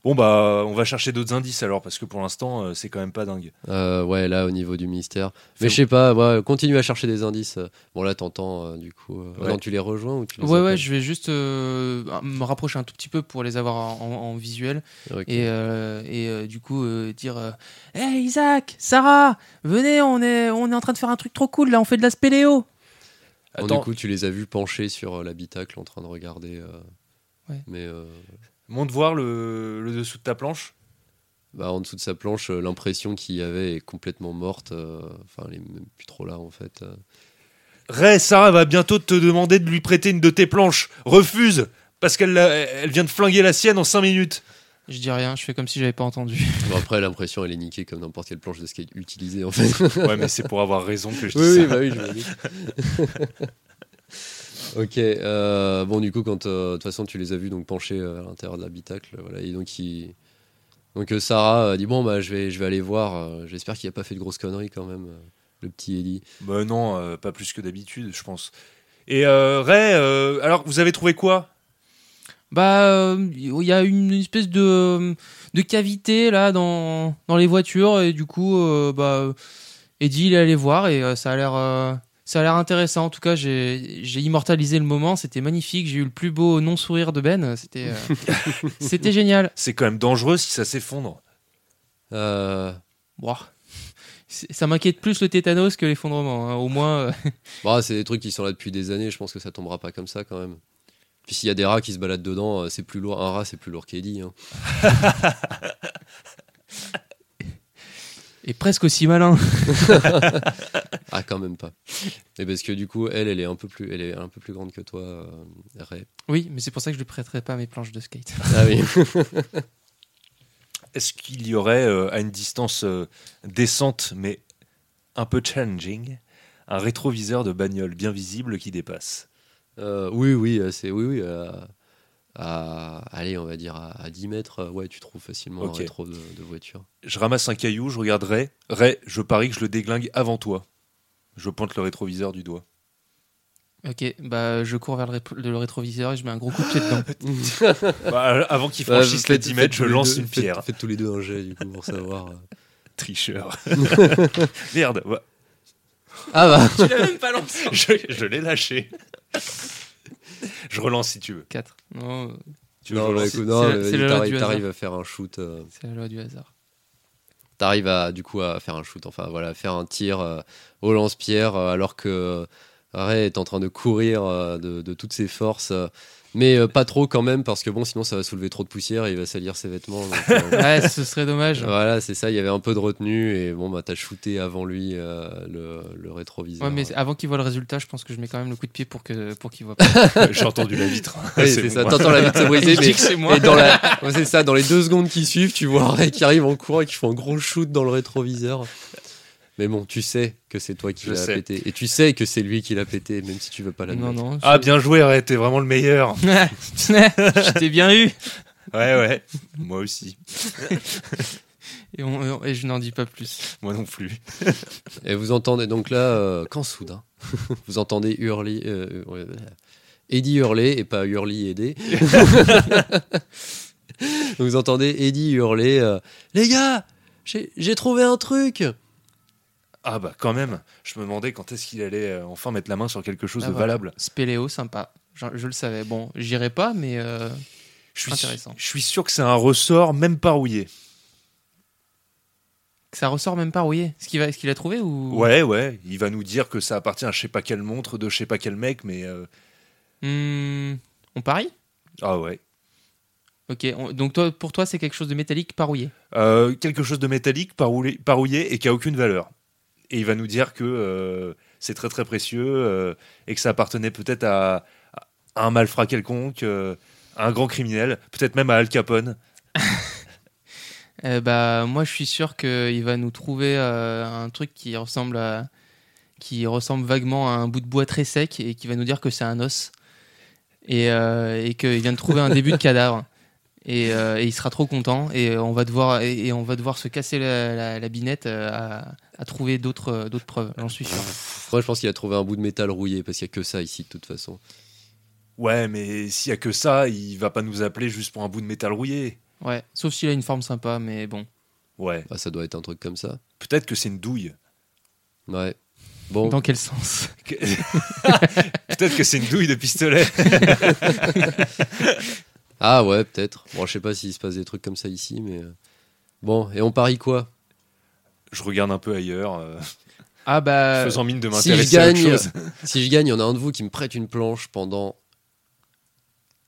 Bon bah, on va chercher d'autres indices alors parce que pour l'instant, euh, c'est quand même pas dingue. Euh, ouais, là, au niveau du mystère. Mais je sais pas, ouais, continue à chercher des indices. Bon, là, t'entends, euh, du coup. euh, Ouais. Non, tu les rejoins ou tu les Ouais, ouais, je vais juste euh, me rapprocher un tout petit peu pour les avoir en, visuel. Et, euh, et euh, du coup, euh, dire euh, Hey Isaac, Sarah, venez, on est, on est en train de faire un truc trop cool là, on fait de la spéléo. Bon, Attends, du coup, tu les as vus penchés sur l'habitacle en train de regarder. euh, Ouais. Mais euh, monte voir le, le dessous de ta planche. bah, en dessous de sa planche, euh, l'impression qu'il y avait est complètement morte. euh, Enfin, elle est même plus trop là, en fait. euh. Ray, Sarah va bientôt te demander de lui prêter une de tes planches. Refuse parce qu'elle elle vient de flinguer la sienne en 5 minutes. Je dis rien, je fais comme si j'avais pas entendu. Bon, après, l'impression, elle est niquée comme n'importe quelle planche de skate utilisée, en fait. Ouais, mais c'est pour avoir raison que je dis oui, ça. oui, bah oui, je me doute. Ok, euh, bon, du coup, quand euh, de toute façon tu les as vus donc penchés euh, à l'intérieur de l'habitacle, voilà, et donc il... donc euh, Sarah dit bon bah je vais je vais aller voir. J'espère qu'il a pas fait de grosses conneries quand même, euh, le petit Eddie. Bah non, euh, pas plus que d'habitude, je pense. Et euh, Ray, euh, alors vous avez trouvé quoi? Bah, euh, il y a une espèce de, de cavité là dans, dans les voitures et du coup, euh, bah, Eddie il est allé voir et euh, ça a l'air, euh, ça a l'air intéressant. En tout cas, j'ai, immortalisé le moment. C'était magnifique. J'ai eu le plus beau non sourire de Ben. C'était, euh, c'était génial. C'est quand même dangereux si ça s'effondre. Euh, Ça m'inquiète plus le tétanos que l'effondrement. hein. Au moins, euh, bah, c'est des trucs qui sont là depuis des années. Je pense que ça tombera pas comme ça quand même. Puis s'il y a des rats qui se baladent dedans, euh, c'est plus lourd. Un rat, c'est plus lourd qu'Eddie. Hein. presque aussi malin. Ah, quand même pas. Et parce que du coup, elle, elle est un peu plus, elle est un peu plus grande que toi, euh, Ray. Oui, mais c'est pour ça que je lui prêterai pas mes planches de skate. Ah oui. Est-ce qu'il y aurait, euh, à une distance euh, décente mais un peu challenging, un rétroviseur de bagnole bien visible qui dépasse? Euh, oui, oui, c'est oui, oui. À, allez, on va dire à, à 10 mètres, euh, ouais, tu trouves facilement un rétro de, de voiture. Je ramasse un caillou, je regarde Ray. Ray, je parie que je le déglingue avant toi. Je pointe le rétroviseur du doigt. Ok, bah je cours vers le, ré- le rétroviseur et je mets un gros coup de pied dedans. Bah, avant qu'il franchisse les faites- 10 faites mètres, je lance deux- une faites- pierre. Faites tous les deux un jet, du coup, pour savoir. euh. Tricheur. Merde. Ah bah tu l'as même pas lancé je, je l'ai lâché. Je relance si tu veux. 4. Non, euh, Tu veux Non, bah, écoute, non, t'arrives du t'arrives hasard. à faire un shoot. euh, c'est la loi du hasard. T'arrives à du coup à faire un shoot, enfin voilà, faire un tir euh, au lance-pierre alors que Ray est en train de courir euh, de, de toutes ses forces, euh, mais euh, pas trop quand même parce que bon, sinon ça va soulever trop de poussière et il va salir ses vêtements. donc, euh, Ouais, ce serait dommage. voilà, c'est ça. Il y avait un peu de retenue et bon, bah t'as shooté avant lui euh, le, le rétroviseur. Ouais, mais avant qu'il voit le résultat, je pense que je mets quand même le coup de pied pour que pour qu'il voit pas. J'ai entendu la vitre. Oui, c'est bon. ça. T'entends la vitre se briser, mais que c'est moi. et dans la, ouais, c'est ça. Dans les deux secondes qui suivent, tu vois Ray qui arrive en courant et qui fait un gros shoot dans le rétroviseur. Mais bon, tu sais que c'est toi qui l'as pété. Et tu sais que c'est lui qui l'a pété, même si tu veux pas l'admettre. non, non. Ah, bien joué, Ray, t'es vraiment le meilleur. je t'ai bien eu. Ouais, ouais. Moi aussi. Et, on- et je n'en dis pas plus. Moi non plus. Et vous entendez donc là, euh, quand soudain, vous entendez hurler, euh, ouais, Eddie hurler et pas hurler Eddie. vous entendez Eddie hurler, euh, les gars, j'ai trouvé un truc. Ah bah quand même. Je me demandais quand est-ce qu'il allait euh, enfin mettre la main sur quelque chose Ah, de voilà. valable. Spéléo, sympa. Je, je le savais. Bon, j'irai pas, mais euh, Je suis, Intéressant. je suis sûr que c'est un ressort même pas rouillé. que ça ressort même pas rouillé. Est-ce qu'il va, qu'il a trouvé ou? Ouais, ouais. Il va nous dire que ça appartient à je sais pas quelle montre de je sais pas quel mec, mais euh, Hmm, on parie? Ah ouais. Ok. on- donc toi, pour toi, c'est quelque chose de métallique, pas rouillé. Euh, quelque chose de métallique, pas rouillé et qui a aucune valeur. Et il va nous dire que euh, c'est très très précieux euh, et que ça appartenait peut-être à, un malfrat quelconque, euh, à un grand criminel, peut-être même à Al Capone. Euh, bah, moi, je suis sûr qu'il va nous trouver euh, un truc qui ressemble à, qui ressemble vaguement à un bout de bois très sec et qui va nous dire que c'est un os et, euh, et qu'il vient de trouver un début de cadavre. Et, euh, il sera trop content et on va devoir et, on va devoir se casser la, binette euh, à trouver d'autres euh, d'autres preuves. J'en suis sûr. Moi, je pense qu'il a trouvé un bout de métal rouillé parce qu'il y a que ça ici de toute façon. Ouais, mais s'il y a que ça, il va pas nous appeler juste pour un bout de métal rouillé. Ouais, sauf s'il a une forme sympa, mais bon. Ouais, Ah, ça doit être un truc comme ça. peut-être que c'est une douille. Ouais. Bon, Dans quel sens? Que- peut-être que c'est une douille de pistolet. ah ouais, peut-être. Bon, je sais pas s'il se passe des trucs comme ça ici, mais euh, bon. Et on parie quoi? Je regarde un peu ailleurs, euh, Ah bah. faisant mine de si je m'intéresser à autre gagne, chose. si je gagne, il y en a un de vous qui me prête une planche pendant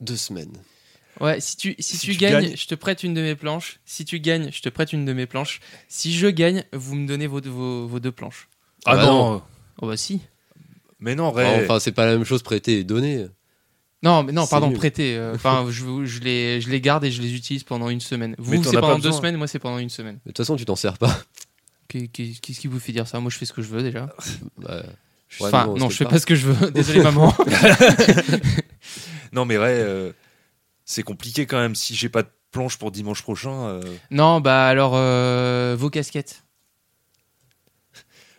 deux semaines. Ouais, si tu, si, Si tu, tu gagnes, gagnes- je te prête une de mes planches. Si tu gagnes, je te prête une de mes planches. Si je gagne, vous me donnez vos, vos, vos deux planches. Ah Bah non. Oh bah si. mais non, Ray. Enfin, c'est pas la même chose prêter et donner. Non, mais non, pardon, prêter. euh, Enfin, je, je, les, je les garde et je les utilise pendant une semaine. Vous, c'est pendant deux semaines, moi, c'est pendant une semaine. De toute façon, tu t'en sers pas. Qu'est- Qu'est-ce qui vous fait dire ça? Moi, je fais ce que je veux déjà. Bah, ouais, enfin, non, c'est je fais pas- pas ce que je veux. Désolé, maman. Non, mais Ray, euh, c'est compliqué quand même. Si j'ai pas de planche pour dimanche prochain, euh, non, bah alors, euh, vos casquettes.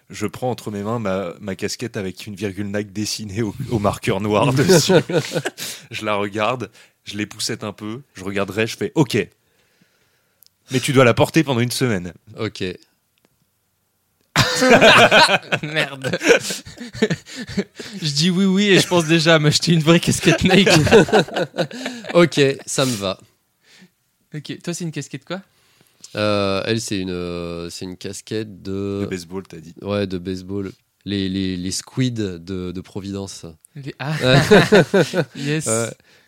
je prends entre mes mains ma, ma casquette avec une virgule Nike dessinée au, au marqueur noir dessus. je la regarde, je les poussette un peu, je regarderai, je fais OK. Mais tu dois la porter pendant une semaine. Ok. Merde. je dis oui, oui, et je pense déjà à m'acheter une vraie casquette Nike. Ok, ça me va. ok, toi, c'est une casquette quoi? Euh, elle, c'est une, euh, c'est une casquette de, De baseball, t'as dit. ouais, de baseball. Les, les, les squids de, de Providence. Les- Ah, yes.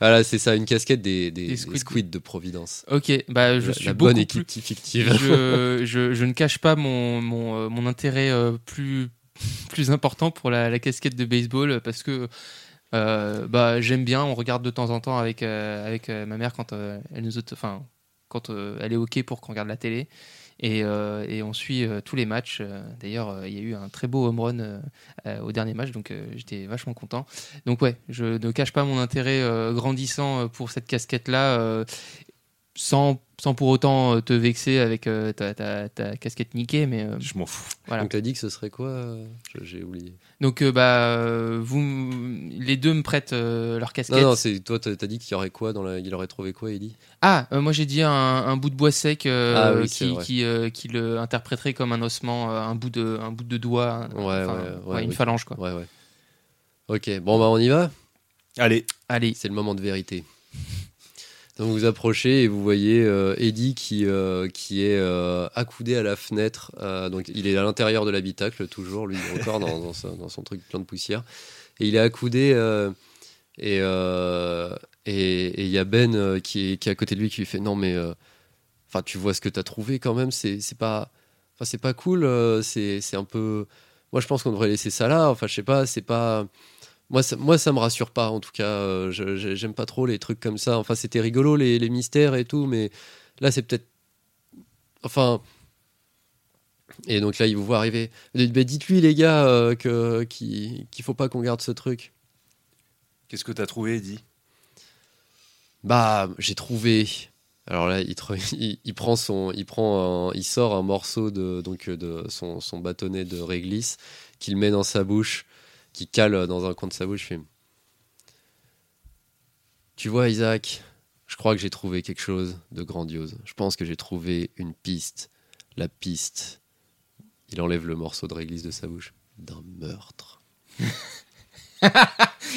Voilà, c'est ça, une casquette des, des, Des des squids. de Providence. Ok, bah je la, suis la bonne plus- équipe fictive. je, je, je ne cache pas mon, mon, euh, mon intérêt euh, plus, plus important pour la, la casquette de baseball parce que euh, bah, j'aime bien, on regarde de temps en temps avec, euh, avec ma mère quand elle nous enfin quand elle est OK pour qu'on regarde la télé. Et, euh, et on suit euh, tous les matchs. Euh, D'ailleurs, il y a eu un très beau home run au dernier match, donc j'étais vachement content. Donc ouais, je ne cache pas mon intérêt grandissant pour cette casquette-là, sans, sans pour autant euh, te vexer avec euh, ta, ta- ta casquette niquée, mais euh, Je m'en fous. voilà. Donc, t'as dit que ce serait quoi J'ai oublié. Donc euh, bah vous, les deux me prêtent euh, leur casquette. Non, non, c'est toi, t'as dit qu'il y aurait quoi dans la... Il aurait trouvé quoi, Ellie Ah, euh, moi j'ai dit un, un bout de bois sec euh, Ah oui, qui, qui, euh, qui le interpréterait comme un ossement, un bout de, un bout de doigt, Ouais, enfin, ouais, ouais, une phalange quoi. Ouais, ouais. Ok, bon, bah, on y va? Allez, Allez, C'est le moment de vérité. Donc vous approchez et vous voyez euh, Eddie qui, euh, qui est euh, accoudé à la fenêtre. euh, donc il est à l'intérieur de l'habitacle toujours, lui encore dans, son truc plein de poussière. Et il est accoudé et euh, et et il y a Ben qui, est, qui est à côté de lui qui lui fait non mais enfin tu vois ce que t'as trouvé quand même c'est pas pas cool c'est un peu moi je pense qu'on devrait laisser ça là enfin je sais pas c'est pas moi ça, moi, ça me rassure pas, en tout cas. euh, J'aime pas trop les trucs comme ça. Enfin, c'était rigolo, les, les mystères et tout, mais là, c'est peut-être. Enfin. Et donc là, il vous voit arriver. Bah, Dites-lui, les gars, euh, que qu'il qu'il faut pas qu'on garde ce truc. qu'est-ce que t'as trouvé, Eddie? Bah, j'ai trouvé. Alors là, il, tre- il, il prend son, il prend, un- il sort un morceau de donc de son, son bâtonnet de réglisse qu'il met dans sa bouche, qu'il cale dans un coin de sa bouche. tu vois, Isaac, je crois que j'ai trouvé quelque chose de grandiose. Je pense que j'ai trouvé une piste, la piste. Il enlève le morceau de réglisse de sa bouche d'un meurtre.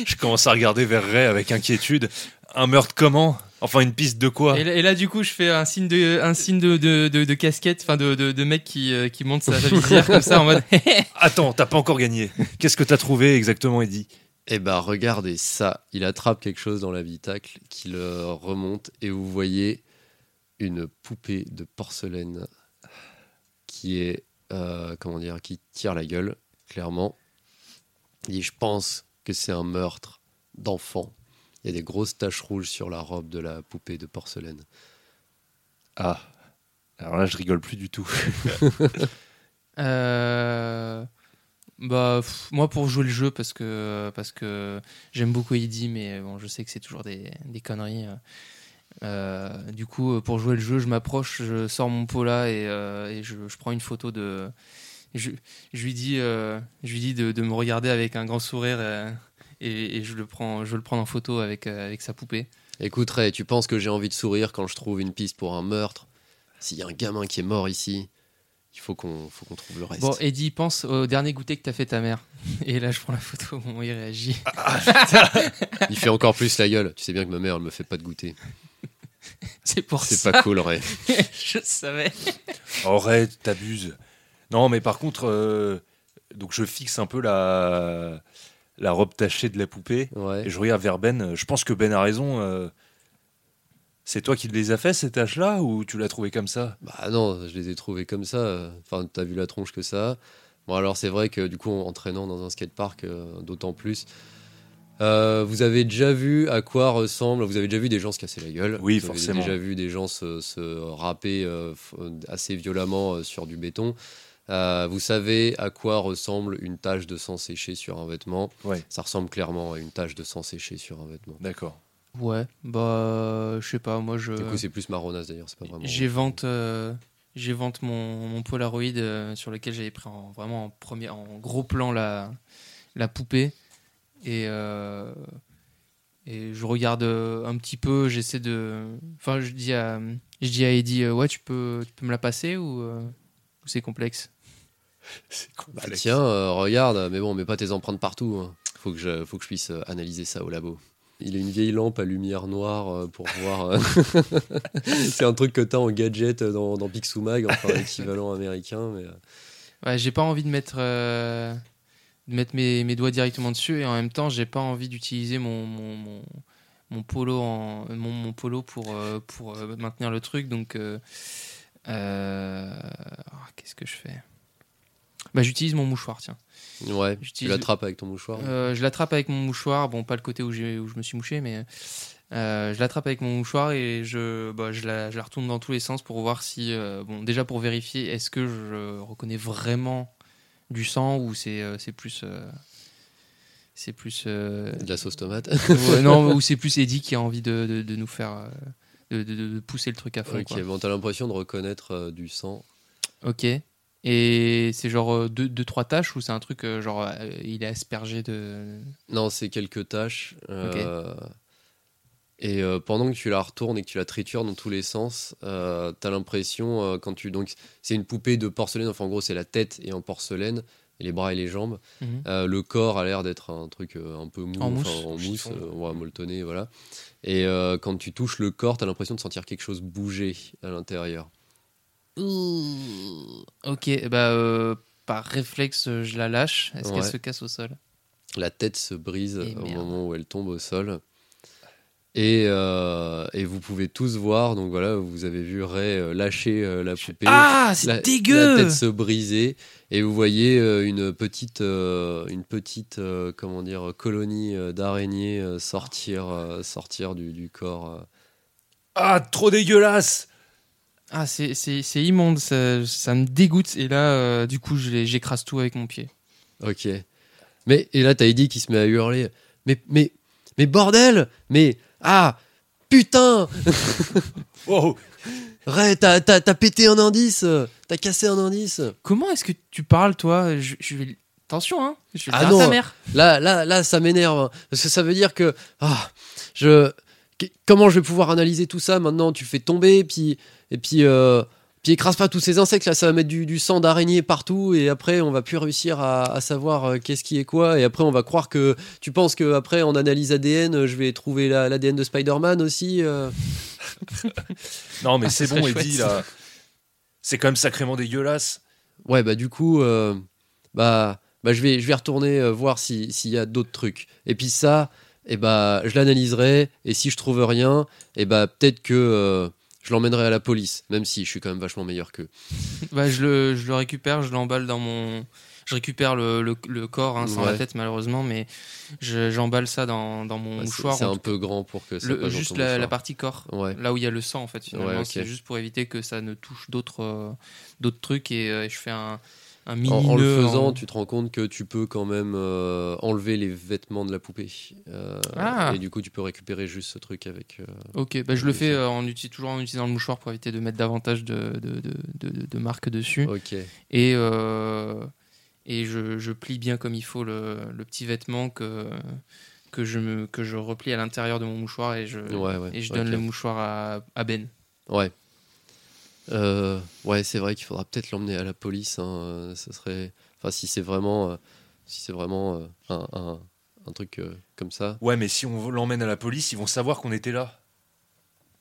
Je commence à regarder vers Ray avec inquiétude. Un meurtre comment? Enfin, une piste de quoi et, là, et là, du coup je fais un signe de, un signe de, de, de- de casquette, enfin de, de, de mec qui, euh, qui monte sa visière comme ça en mode. Attends, t'as pas encore gagné. Qu'est-ce que t'as trouvé exactement, Eddie? Eh ben, regardez ça. Il attrape quelque chose dans l'habitacle qui le remonte et vous voyez une poupée de porcelaine qui est, euh, comment dire, qui tire la gueule, clairement. Et je pense que c'est un meurtre d'enfant. Il y a des grosses taches rouges sur la robe de la poupée de porcelaine. Ah, alors là, je rigole plus du tout. Euh, bah, pff, moi, pour jouer le jeu, parce que, parce que j'aime beaucoup Eddie, mais bon, je sais que c'est toujours des, des conneries. euh. Euh, du coup, pour jouer le jeu, je m'approche, je sors mon pot là et, euh, et je, je prends une photo de. Je, je lui dis, euh, je lui dis de, de me regarder avec un grand sourire euh, et, et je, le prends, je veux le prendre en photo avec, euh, avec sa poupée. Écoute, Ray, tu penses que j'ai envie de sourire quand je trouve une piste pour un meurtre? S'il y a un gamin qui est mort ici, il faut qu'on faut qu'on trouve le reste. Bon, Eddie, pense au dernier goûter que t'as fait ta mère. Et là, je prends la photo au moment où il réagit. Il fait encore plus la gueule. Tu sais bien que ma mère, elle me fait pas de goûter. C'est pour C'est ça. pas cool, Ray. je savais. Oh, Ray, t'abuses. Non, mais par contre, euh, donc je fixe un peu la, la robe tachée de la poupée. Ouais. Et je regarde vers Ben. Je pense que Ben a raison. euh, c'est toi qui les as fait, ces tâches-là, ou tu l'as trouvé comme ça? Bah non, je les ai trouvés comme ça. Enfin, t'as vu la tronche que ça. Bon, alors c'est vrai que du coup, en entraînant dans un skatepark, euh, d'autant plus. Euh, vous avez déjà vu à quoi ressemble. Vous avez déjà vu des gens se casser la gueule. Oui, vous forcément. avez déjà vu des gens se, se râper euh, f- assez violemment euh, sur du béton. Euh, vous savez à quoi ressemble une tache de sang séché sur un vêtement. Ouais. Ça ressemble clairement à une tache de sang séché sur un vêtement. D'accord. Ouais, bah, je sais pas, moi je. Du coup, c'est plus marronasse d'ailleurs. C'est pas vraiment. J'évente, euh, j'évente mon, mon Polaroid euh, sur lequel j'avais pris en, vraiment en, premier, en gros plan la, la poupée. Et, euh, et je regarde euh, un petit peu, j'essaie de. Enfin, je dis à, je dis à Eddie, euh, ouais, tu peux, tu peux me la passer ou, euh, ou c'est complexe? C'est Bah, tiens, euh, regarde, mais bon, mets pas tes empreintes partout. hein. Faut que je, faut que je puisse euh, analyser ça au labo. Il a une vieille lampe à lumière noire euh, pour voir. euh, c'est un truc que t'as en gadget dans, dans Pixumag, enfin équivalent américain. Mais... Ouais, j'ai pas envie de mettre, euh, de mettre mes, mes doigts directement dessus et en même temps, j'ai pas envie d'utiliser mon, mon, mon, mon polo, en, mon, mon polo pour, euh, pour euh, maintenir le truc. Donc, euh, euh, ah, qu'est-ce que je fais? Bah, J'utilise mon mouchoir, tiens. Ouais, tu l'attrapes avec ton mouchoir. Euh, je l'attrape avec mon mouchoir. Bon, pas le côté où, où je me suis mouché, mais Euh, je l'attrape avec mon mouchoir et je, bah, je, la, je la retourne dans tous les sens pour voir si, euh, bon, déjà pour vérifier, est-ce que je reconnais vraiment du sang ou c'est plus, c'est plus, De la sauce tomate. non, ou c'est plus Eddie qui a envie de, de, de nous faire, de, de- pousser le truc à fond. ok, quoi. bon, t'as l'impression de reconnaître du sang. Ok. Et c'est genre euh, deux, deux, trois tâches ou c'est un truc euh, genre euh, il est aspergé de. Non, c'est quelques tâches. euh, Et euh, pendant que tu la retournes et que tu la tritures dans tous les sens, euh, t'as l'impression quand tu donc c'est une poupée de porcelaine. Enfin, en gros, c'est la tête et en porcelaine et les bras et les jambes. Mhm. Le corps a l'air d'être un truc un peu mou, En mousse. en mousse, ouais, molletonné, voilà. Et quand tu touches le corps, t'as l'impression de sentir quelque chose bouger à l'intérieur. Ok, bah euh, par réflexe euh, je la lâche. Est-ce Ouais. qu'elle se casse au sol? La tête se brise Et au merde. moment où elle tombe au sol. Et, euh, et vous pouvez tous voir, donc voilà, vous avez vu Ray lâcher euh, la poupée. Ah, c'est dégueu la tête se briser et vous voyez euh, une petite, une petite comment dire, colonie d'araignées sortir, sortir du, du corps. Ah, trop dégueulasse Ah, c'est- c'est c'est immonde, ça, ça me dégoûte. Et là, euh, du coup, j'écrase tout avec mon pied. Ok. Mais et là t'as Eddie qui se met à hurler. Mais mais mais bordel Mais ah putain Oh, Ray, t'as t'as- t'as pété un indice T'as cassé un indice Comment est-ce que tu parles, toi? Je, je vais... Attention, hein Je vais Ah dire à non. ta mère. Là, là, là, ça m'énerve. hein, Parce que ça veut dire que. Ah, je. Comment je vais pouvoir analyser tout ça maintenant? Tu le fais tomber, puis. Et puis. Euh, puis écrase pas tous ces insectes là, ça va mettre du, du sang d'araignée partout et après on va plus réussir à, à savoir euh, qu'est-ce qui est quoi et après on va croire que tu penses que après en analyse ADN je vais trouver la- l'ADN de Spider-Man aussi. euh. non, mais Ah, c'est bon, Eddie, là. C'est quand même sacrément dégueulasse. Ouais bah du coup euh, bah bah je vais je vais retourner voir si- s'il y a d'autres trucs et puis ça et bah je l'analyserai et si je trouve rien et bah peut-être que euh, je l'emmènerai à la police même si je suis quand même vachement meilleur qu'eux. Bah, je, le, je le récupère, je l'emballe dans mon. Je récupère le, le, le corps, hein, sans Ouais. la tête, malheureusement, mais je- j'emballe ça dans, dans mon Bah, mouchoir. c'est un peu grand pour que ça dans juste ton la, partie corps, Ouais. là où il y a le sang en fait finalement, Ouais, c'est juste pour éviter que ça ne touche d'autres euh, d'autres trucs et euh, je fais un, un mini En, en le faisant, en- tu te rends compte que tu peux quand même euh, enlever les vêtements de la poupée. Euh, Ah. Et du coup, tu peux récupérer juste ce truc avec. euh, Ok, bah je le fais en uti- toujours en utilisant le mouchoir pour éviter de mettre davantage de, de, de, de- marques dessus. Ok. Et, et je, je plie bien comme il faut le, le petit vêtement que, que, je me, que je replie à l'intérieur de mon mouchoir et je, Ouais, ouais. et je donne le mouchoir à, à Ben. Ouais. Euh, ouais, c'est vrai qu'il faudra peut-être l'emmener à la police. hein, euh, Ce serait, enfin, si c'est vraiment, euh, si c'est vraiment euh, un, un- un truc comme ça. Ouais, mais si on l'emmène à la police, ils vont savoir qu'on était là.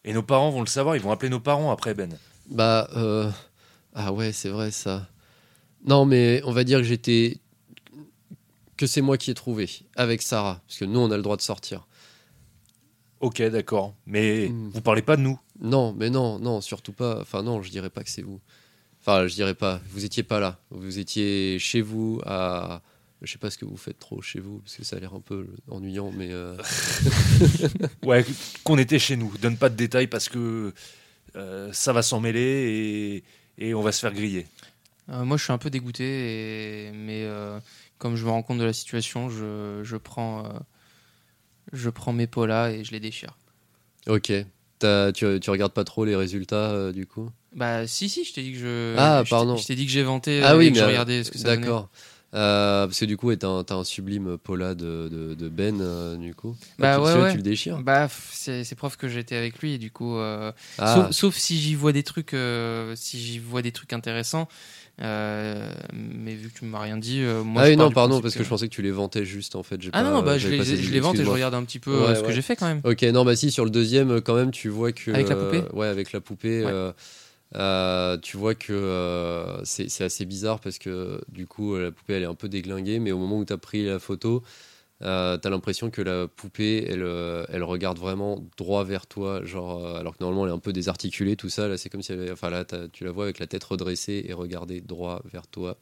Et nos parents vont le savoir, ils vont appeler nos parents après, Ben. Bah, euh, ah ouais, c'est vrai ça. Non, mais on va dire que j'étais, que c'est moi qui ai trouvé avec Sarah, parce que nous, on a le droit de sortir. Ok, d'accord. Mais Hmm. vous parlez pas de nous. Non, mais non, non, surtout pas. Enfin, non, je dirais pas que c'est vous. Enfin, je dirais pas. Vous étiez pas là. Vous étiez chez vous à. Je sais pas ce que vous faites trop chez vous, parce que ça a l'air un peu ennuyant, mais. euh, Ouais, qu'on était chez nous. Donne pas de détails parce que euh, ça va s'en mêler et, et on va se faire griller. Euh, moi, je suis un peu dégoûté, et, mais euh, comme je me rends compte de la situation, je, je, prends, euh, je prends mes polas et je les déchire. Ok. Tu, tu regardes pas trop les résultats, euh, du coup? Bah, si, si, je t'ai dit que je. Ah, je pardon. Je t'ai dit que j'ai vanté Ah oui, mais. je euh, regardais ce que ça. D'accord. Euh, parce que du coup, t'as un, sublime Paula de, de, de Ben, euh, du coup. Bah tu, ouais, ouais. tu le déchires? Bah, c'est c'est preuve que j'étais avec lui, et du coup. Ah, Sauf, sauf si j'y vois des trucs, si j'y vois des trucs intéressants. Euh, mais vu que tu m'as rien dit, euh, moi. ah je non, pardon, parce que je pensais que tu les vantais juste, en fait. Ah pas- non, bah je les, je les vante et je regarde un petit peu euh, Ouais, ce que j'ai fait quand même. Ok, non, bah si, sur le deuxième, quand même, tu vois que. Avec la poupée Ouais, avec la poupée. Ouais. tu vois que c'est assez bizarre parce que du coup, la poupée, elle est un peu déglinguée, mais au moment où tu as pris la photo, euh, tu as l'impression que la poupée, elle, euh, elle regarde vraiment droit vers toi, genre, euh, alors que normalement, elle est un peu désarticulée, tout ça. Là, c'est comme si elle avait. Enfin, là, t'as- tu la vois avec la tête redressée et regarder droit vers toi.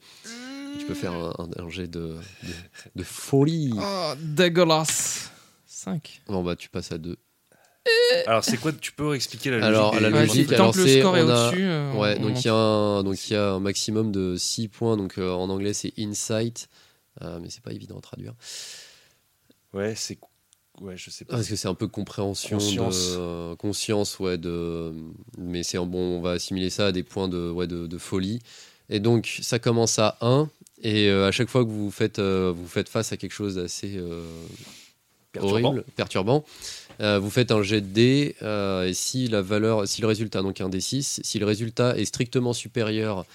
Tu peux faire un, un- un jet de, de, de folie. Oh, dégueulasse 5. Bon, bah, tu passes à deux. Alors, c'est quoi Tu peux expliquer la logique Alors, la Ouais, logique, si alors, tant que le c'est- score est on a- euh, Ouais, on donc il y, a un- donc il y a un maximum de 6 points. Donc euh, en anglais, c'est insight. euh, mais c'est pas évident à traduire. Ouais, c'est. Ouais, je sais pas. Parce que c'est un peu compréhension, Conscience. de conscience, ouais, de. Mais c'est un bon, on va assimiler ça à des points de, ouais, de, de folie. Et donc ça commence à 1 et euh, à chaque fois que vous faites, euh, vous faites face à quelque chose d'assez euh, Perturbant. horrible, perturbant, vous faites un jet de dés et si la valeur, si le résultat donc un D6, si le résultat est strictement supérieur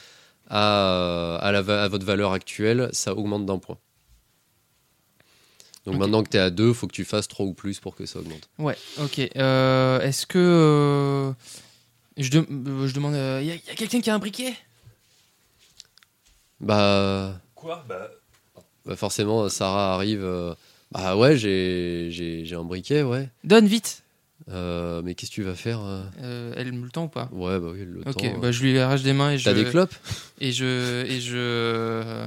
à, à, la, va- à votre valeur actuelle, ça augmente d'un point. Donc Ok. maintenant que tu es à 2, il faut que tu fasses 3 ou plus pour que ça augmente. Ouais, ok. Euh, Est-ce que. euh, je, de- euh, je demande. Il y a, y a quelqu'un qui a un briquet? Bah, Quoi? Bah. bah forcément, Sarah arrive. euh, bah ouais, j'ai j'ai- j'ai un briquet, ouais. Donne vite Euh, mais qu'est-ce que tu vas faire euh? Euh, Elle me le tend ou pas? Ouais, bah oui, le Ok, temps. euh. bah, je lui arrache des mains et je. T'as des clopes? et je et je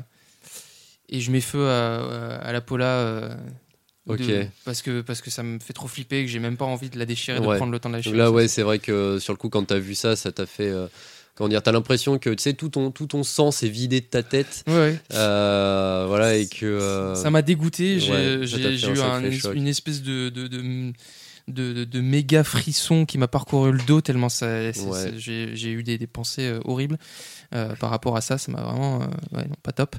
et je mets feu à, à la pola euh, Ok. de- parce que parce que ça me fait trop flipper et que j'ai même pas envie de la déchirer de Ouais. prendre le temps de la déchirer là, ouais, c'est vrai que sur le coup, quand t'as vu ça, ça t'a fait. euh, comment dire T'as l'impression que tu sais, tout ton, tout ton sang s'est vidé de ta tête. Ouais, ouais. Euh, voilà, et que. euh, ça m'a dégoûté j'ai eu un- une espèce de de, de, de- de- de méga frisson qui m'a parcouru le dos tellement ça Ouais. j'ai eu des, des pensées euh, horribles euh, par rapport à ça. Ça m'a vraiment euh, ouais, non, pas top.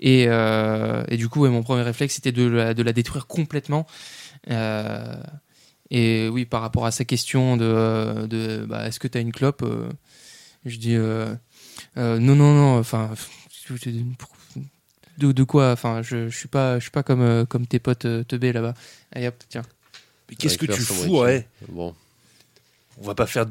Et, et du coup ouais, mon premier réflexe c'était de la, de la détruire complètement. Et oui par rapport à sa question de, de bah, est-ce que tu as une clope je dis non non non enfin de, de quoi enfin je, je suis pas je suis pas comme euh, comme tes potes euh, teubés là-bas. Allez hop tiens qu'est-ce que tu fous, ouais Bon. On va pas faire.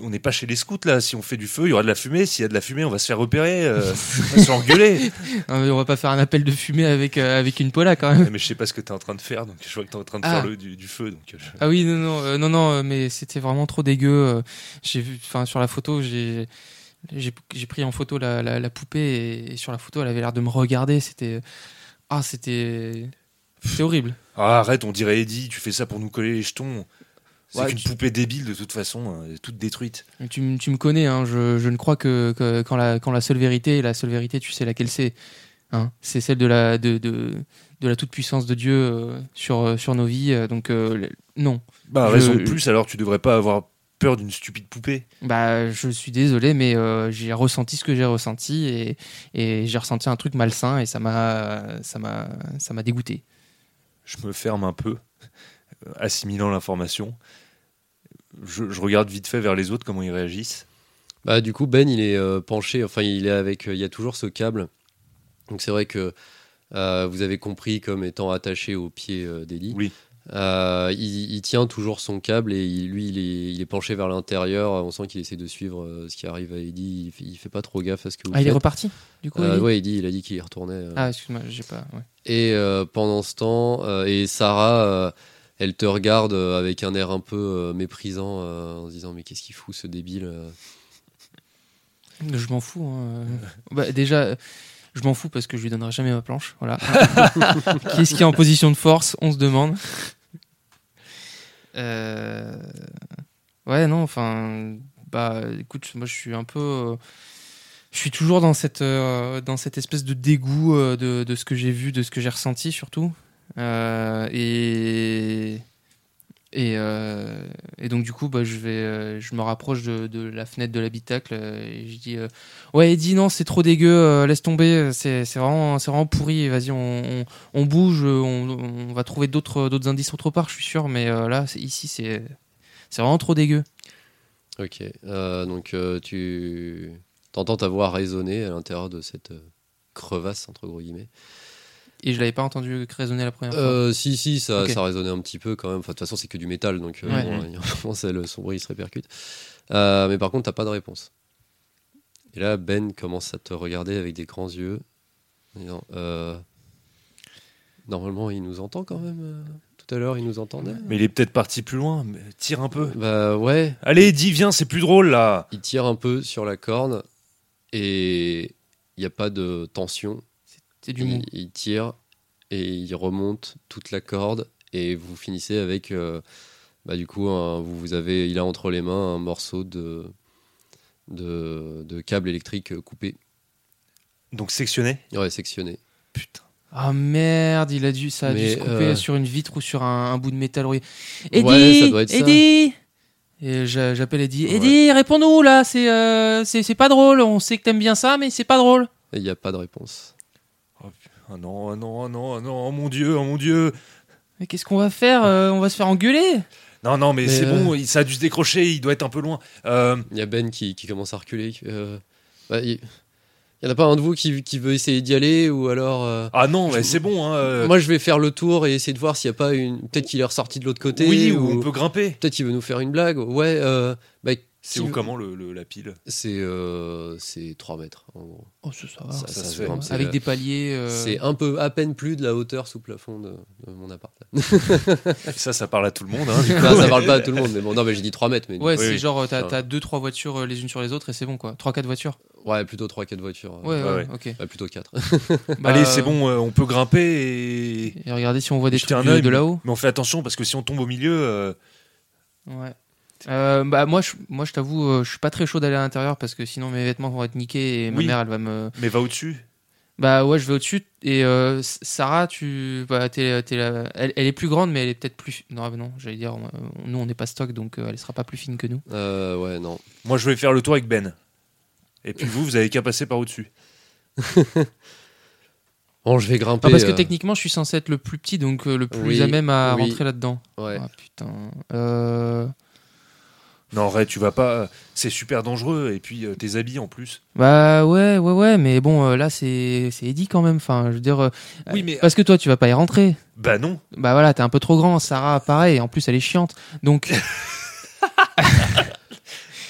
On n'est pas chez les scouts là. Si on fait du feu, il y aura de la fumée. S'il y a de la fumée, on va se faire repérer. euh, on va se faire engueuler. Non, mais on va pas faire un appel de fumée avec euh, avec une pola quand même Ouais, mais je sais pas ce que t'es en train de faire, donc je vois que t'es en train de Ah. faire le, du, du feu. Donc euh, je- ah oui non non euh, non non mais c'était vraiment trop dégueu j'ai vu enfin sur la photo j'ai j'ai j'ai pris en photo la, la, la poupée et, et sur la photo elle avait l'air de me regarder c'était ah c'était c'était horrible Ah, arrête, on dirait Eddie. Tu fais ça pour nous coller les jetons. C'est Ouais, qu'une tu- poupée débile de toute façon, euh, toute détruite. Tu, tu me connais, hein, je, je ne crois que, que quand, la, quand la seule vérité, la seule vérité, tu sais laquelle c'est. Hein, c'est celle de la, de, de, de la toute-puissance de Dieu euh, sur, euh, sur nos vies. euh, donc, non. Bah, Je- raison de plus, alors tu devrais pas avoir peur d'une stupide poupée. Bah, je suis désolé, mais j'ai ressenti ce que j'ai ressenti et, et j'ai ressenti un truc malsain et ça m'a, ça m'a, ça m'a dégoûté. Je me ferme un peu, euh, assimilant l'information. Je, je regarde vite fait vers les autres, comment ils réagissent. Bah, du coup, Ben, il est euh, penché, enfin, il est avec. euh, Il y a toujours ce câble. Donc, c'est vrai que euh, vous avez compris comme étant attaché au pied euh. Oui. Euh, il, il tient toujours son câble et il- lui, il est, il est penché vers l'intérieur. On sent qu'il essaie de suivre euh, ce qui arrive à Eddie. Il, fait- pas trop gaffe à ce que vous Ah, il est reparti Du coup, Euh, Eddie, il a dit qu'il y retournait. euh. Ah, excuse-moi, j'ai pas. ouais. Et euh, pendant ce temps, et Sarah, elle te regarde avec un air un peu méprisant en se disant Mais qu'est-ce qu'il fout ce débile Je m'en fous. hein. Bah, déjà, je m'en fous parce que je lui donnerai jamais ma planche. Voilà. qui est-ce qui est en position de force? On se demande. Euh, Ouais, non, enfin, bah, écoute, moi, je suis un peu, euh, je suis toujours dans cette, euh, espèce de dégoût de, ce que j'ai vu, de ce que j'ai ressenti surtout, et et, euh, et donc du coup, bah, je vais, euh, je me rapproche de, la fenêtre de l'habitacle euh, et je dis, ouais, Eddie, non, c'est trop dégueu, laisse tomber, c'est vraiment, pourri. Vas-y, on, on, bouge, on, va trouver d'autres, indices autre part, je suis sûr, mais là, ici, c'est, vraiment trop dégueu. Ok. Donc, tu entends ta voix résonner à l'intérieur de cette crevasse, entre gros guillemets. Et je l'avais pas entendu résonner la première fois. Euh, si, si, ça, Ok. ça résonnait un petit peu quand même. Enfin, de toute façon, c'est que du métal, donc euh, Ouais. bon, il y a un moment, ça, le son bruit il se répercute. Euh, mais par contre, t'as pas de réponse. Et là, Ben commence à te regarder avec des grands yeux. en disant, euh, Normalement, il nous entend quand même. Tout à l'heure, il nous entendait. Mais il est peut-être parti plus loin. mais tire un peu. Bah ouais, Allez, Eddie, viens, c'est plus drôle là. il tire un peu sur la corne et il n'y a pas de tension. C'est du mou. il, il tire et il remonte toute la corde et vous finissez avec, euh, bah, du coup, un- vous, vous avez, il a entre les mains un morceau de, de, de câble électrique euh, coupé, Donc sectionné? Ouais, sectionné. Putain. Ah merde, il a dû, ça a dû se couper euh, sur une vitre ou sur un, un bout de métal. rouillé. Ouais, Eddie, ça doit être ça. Eddie Et j'a- j'appelle Eddie. Ouais. Eddie, réponds-nous là, c'est euh, pas drôle. On sait que t'aimes bien ça, mais c'est pas drôle. Et il n'y a pas de réponse. Ah non, ah non, ah non, ah non, oh mon dieu, oh mon dieu. Mais qu'est-ce qu'on va faire Euh, On va se faire engueuler. Non, non, mais, Mais, c'est euh, bon, il- ça a dû se décrocher, il doit être un peu loin. Euh, Il y a Ben qui, qui commence à reculer. euh, bah, il n'y en a pas un de vous qui, qui veut essayer d'y aller ou alors. euh, Ah non, mais c'est bon. Hein, euh, Moi, je vais faire le tour et essayer de voir s'il n'y a pas une. Peut-être qu'il est ressorti de l'autre côté. oui, ou ou on peut grimper. Peut-être qu'il veut nous faire une blague. Ouais, euh, bah, C'est où comment le, le- la pile? C'est euh, c'est 3 mètres en gros. Oh, ça, ça va. Ça, ça ça se se fait. grimpe, c'est Avec la- des paliers. euh, C'est un peu à peine plus de la hauteur sous plafond de, de mon appart. Ça, ça parle à tout le monde. Hein, du coup. Enfin, ça parle pas à tout le monde, mais bon, non, mais j'ai dit 3 mètres. Mais Ouais, Oui, c'est oui. genre, euh, t'as Ça t'as deux, trois voitures euh, les unes sur les autres et c'est bon quoi. Trois, quatre voitures. ouais, plutôt 3-4 voitures. Ouais, ouais, ouais. ok. Ouais, plutôt 4. Bah, Allez, c'est bon, euh, on peut grimper et. Et regardez si on voit des trucs un de, œil, de là-haut. Mais on fait attention parce que si on tombe au milieu. euh, Ouais. Euh, bah moi je, moi je t'avoue euh, je suis pas très chaud d'aller à l'intérieur parce que sinon mes vêtements vont être niqués et ma Oui. mère elle va me Mais va au-dessus. bah ouais je vais au-dessus et euh, Sarah tu bah, t'es, t'es la- Elle, elle est plus grande mais elle est peut-être plus non non j'allais dire nous on n'est pas stock donc euh, elle sera pas plus fine que nous Euh, ouais, non. Moi, je vais faire le tour avec Ben. Et puis vous, vous avez qu'à passer par au-dessus. Bon, je vais grimper. Ah, parce que euh, techniquement je suis censé être le plus petit donc euh, le plus Oui, à même à oui. rentrer là-dedans Ouais. ah putain euh... Non, Ray, tu vas pas. C'est super dangereux. Et puis euh, tes habits en plus. bah ouais ouais ouais mais bon euh, là c'est c'est Eddie quand même enfin je veux dire euh, Oui, mais- parce que toi tu vas pas y rentrer Bah non. Bah voilà, t'es un peu trop grand. Sarah, pareil. En plus, elle est chiante. Donc,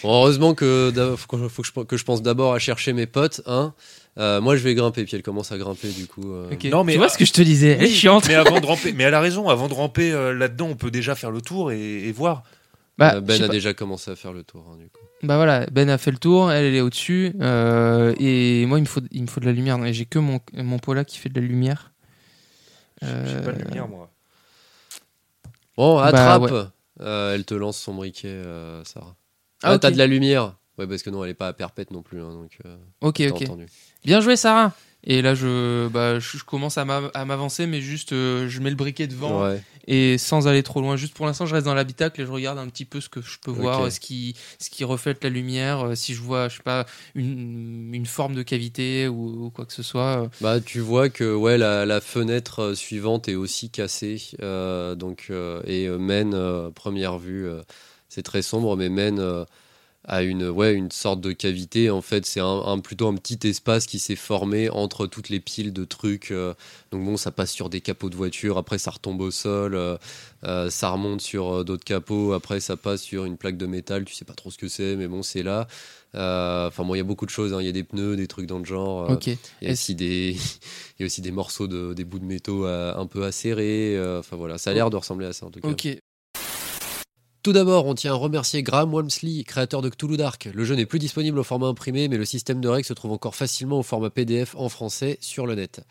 Bon, heureusement que faut que, faut que je, que je pense d'abord à chercher mes potes. Hein. Euh, moi, je vais grimper, puis elle commence à grimper, du coup. euh, ok. Non, mais- tu vois ce que je te disais? Elle est Oui, chiante. Mais avant de ramper, mais elle a raison. Avant de ramper euh, là-dedans, on peut déjà faire le tour et, et voir. Bah, euh, ben a pas. déjà commencé à faire le tour, hein, du coup. bah voilà, Ben a fait le tour. Elle, elle est au-dessus. euh, et moi, il me faut, il me faut de la lumière. Et j'ai que mon, mon Paula qui fait de la lumière. J'ai Euh, pas de lumière, moi. Bon, Bah, attrape ouais. Euh, Elle te lance son briquet, euh, Sarah. Ah, Ah, ok. t'as de la lumière Ouais, parce que non, elle est pas à perpète non plus, hein, donc euh, Ok, ok. entendu. Bien joué, Sarah. Et là, je, bah, je, commence à m'a- à m'avancer, mais juste, euh, je mets le briquet devant. Ouais. et sans aller trop loin. Juste pour l'instant, je reste dans l'habitacle et je regarde un petit peu ce que je peux voir, euh, ce qui, ce qui reflète la lumière, si je vois, je sais pas, une, une forme de cavité ou, ou quoi que ce soit. Bah, tu vois que ouais, la, la fenêtre suivante est aussi cassée, euh, donc, euh, et mène, première vue, c'est très sombre, mais mène à une, ouais, une sorte de cavité. En fait, c'est un, un- plutôt un petit espace qui s'est formé entre toutes les piles de trucs. euh, donc bon, ça passe sur des capots de voiture, après ça retombe au sol, euh, euh, ça remonte sur d'autres capots, après ça passe sur une plaque de métal, tu sais pas trop ce que c'est, mais bon, c'est là. Euh, Enfin bon, il y a beaucoup de choses, hein. il y a des pneus, des trucs dans le genre. euh, Ok. il y a aussi des, il y a aussi des morceaux de, des bouts de métaux un peu acérés. Enfin voilà, ça a l'air de ressembler à ça en tout cas. Ok. Tout d'abord, on tient à remercier Graham Walmsley, créateur de Cthulhu Dark. Le jeu n'est plus disponible au format imprimé, mais le système de règles se trouve encore facilement au format PDF en français sur le net.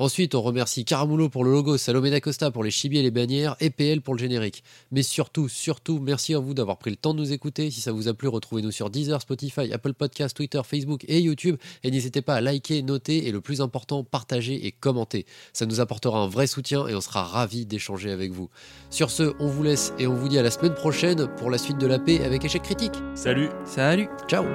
Ensuite, on remercie Caramulo pour le logo, Salomé d'Acosta pour les chibis et les bannières, et PL pour le générique. Mais surtout, surtout, merci à vous d'avoir pris le temps de nous écouter. Si ça vous a plu, retrouvez-nous sur Deezer, Spotify, Apple Podcasts, Twitter, Facebook et YouTube. Et n'hésitez pas à liker, noter et le plus important, partager et commenter. Ça nous apportera un vrai soutien et on sera ravis d'échanger avec vous. Sur ce, on vous laisse et on vous dit à la semaine prochaine pour la suite de la paix avec échec critique. Salut Salut. Ciao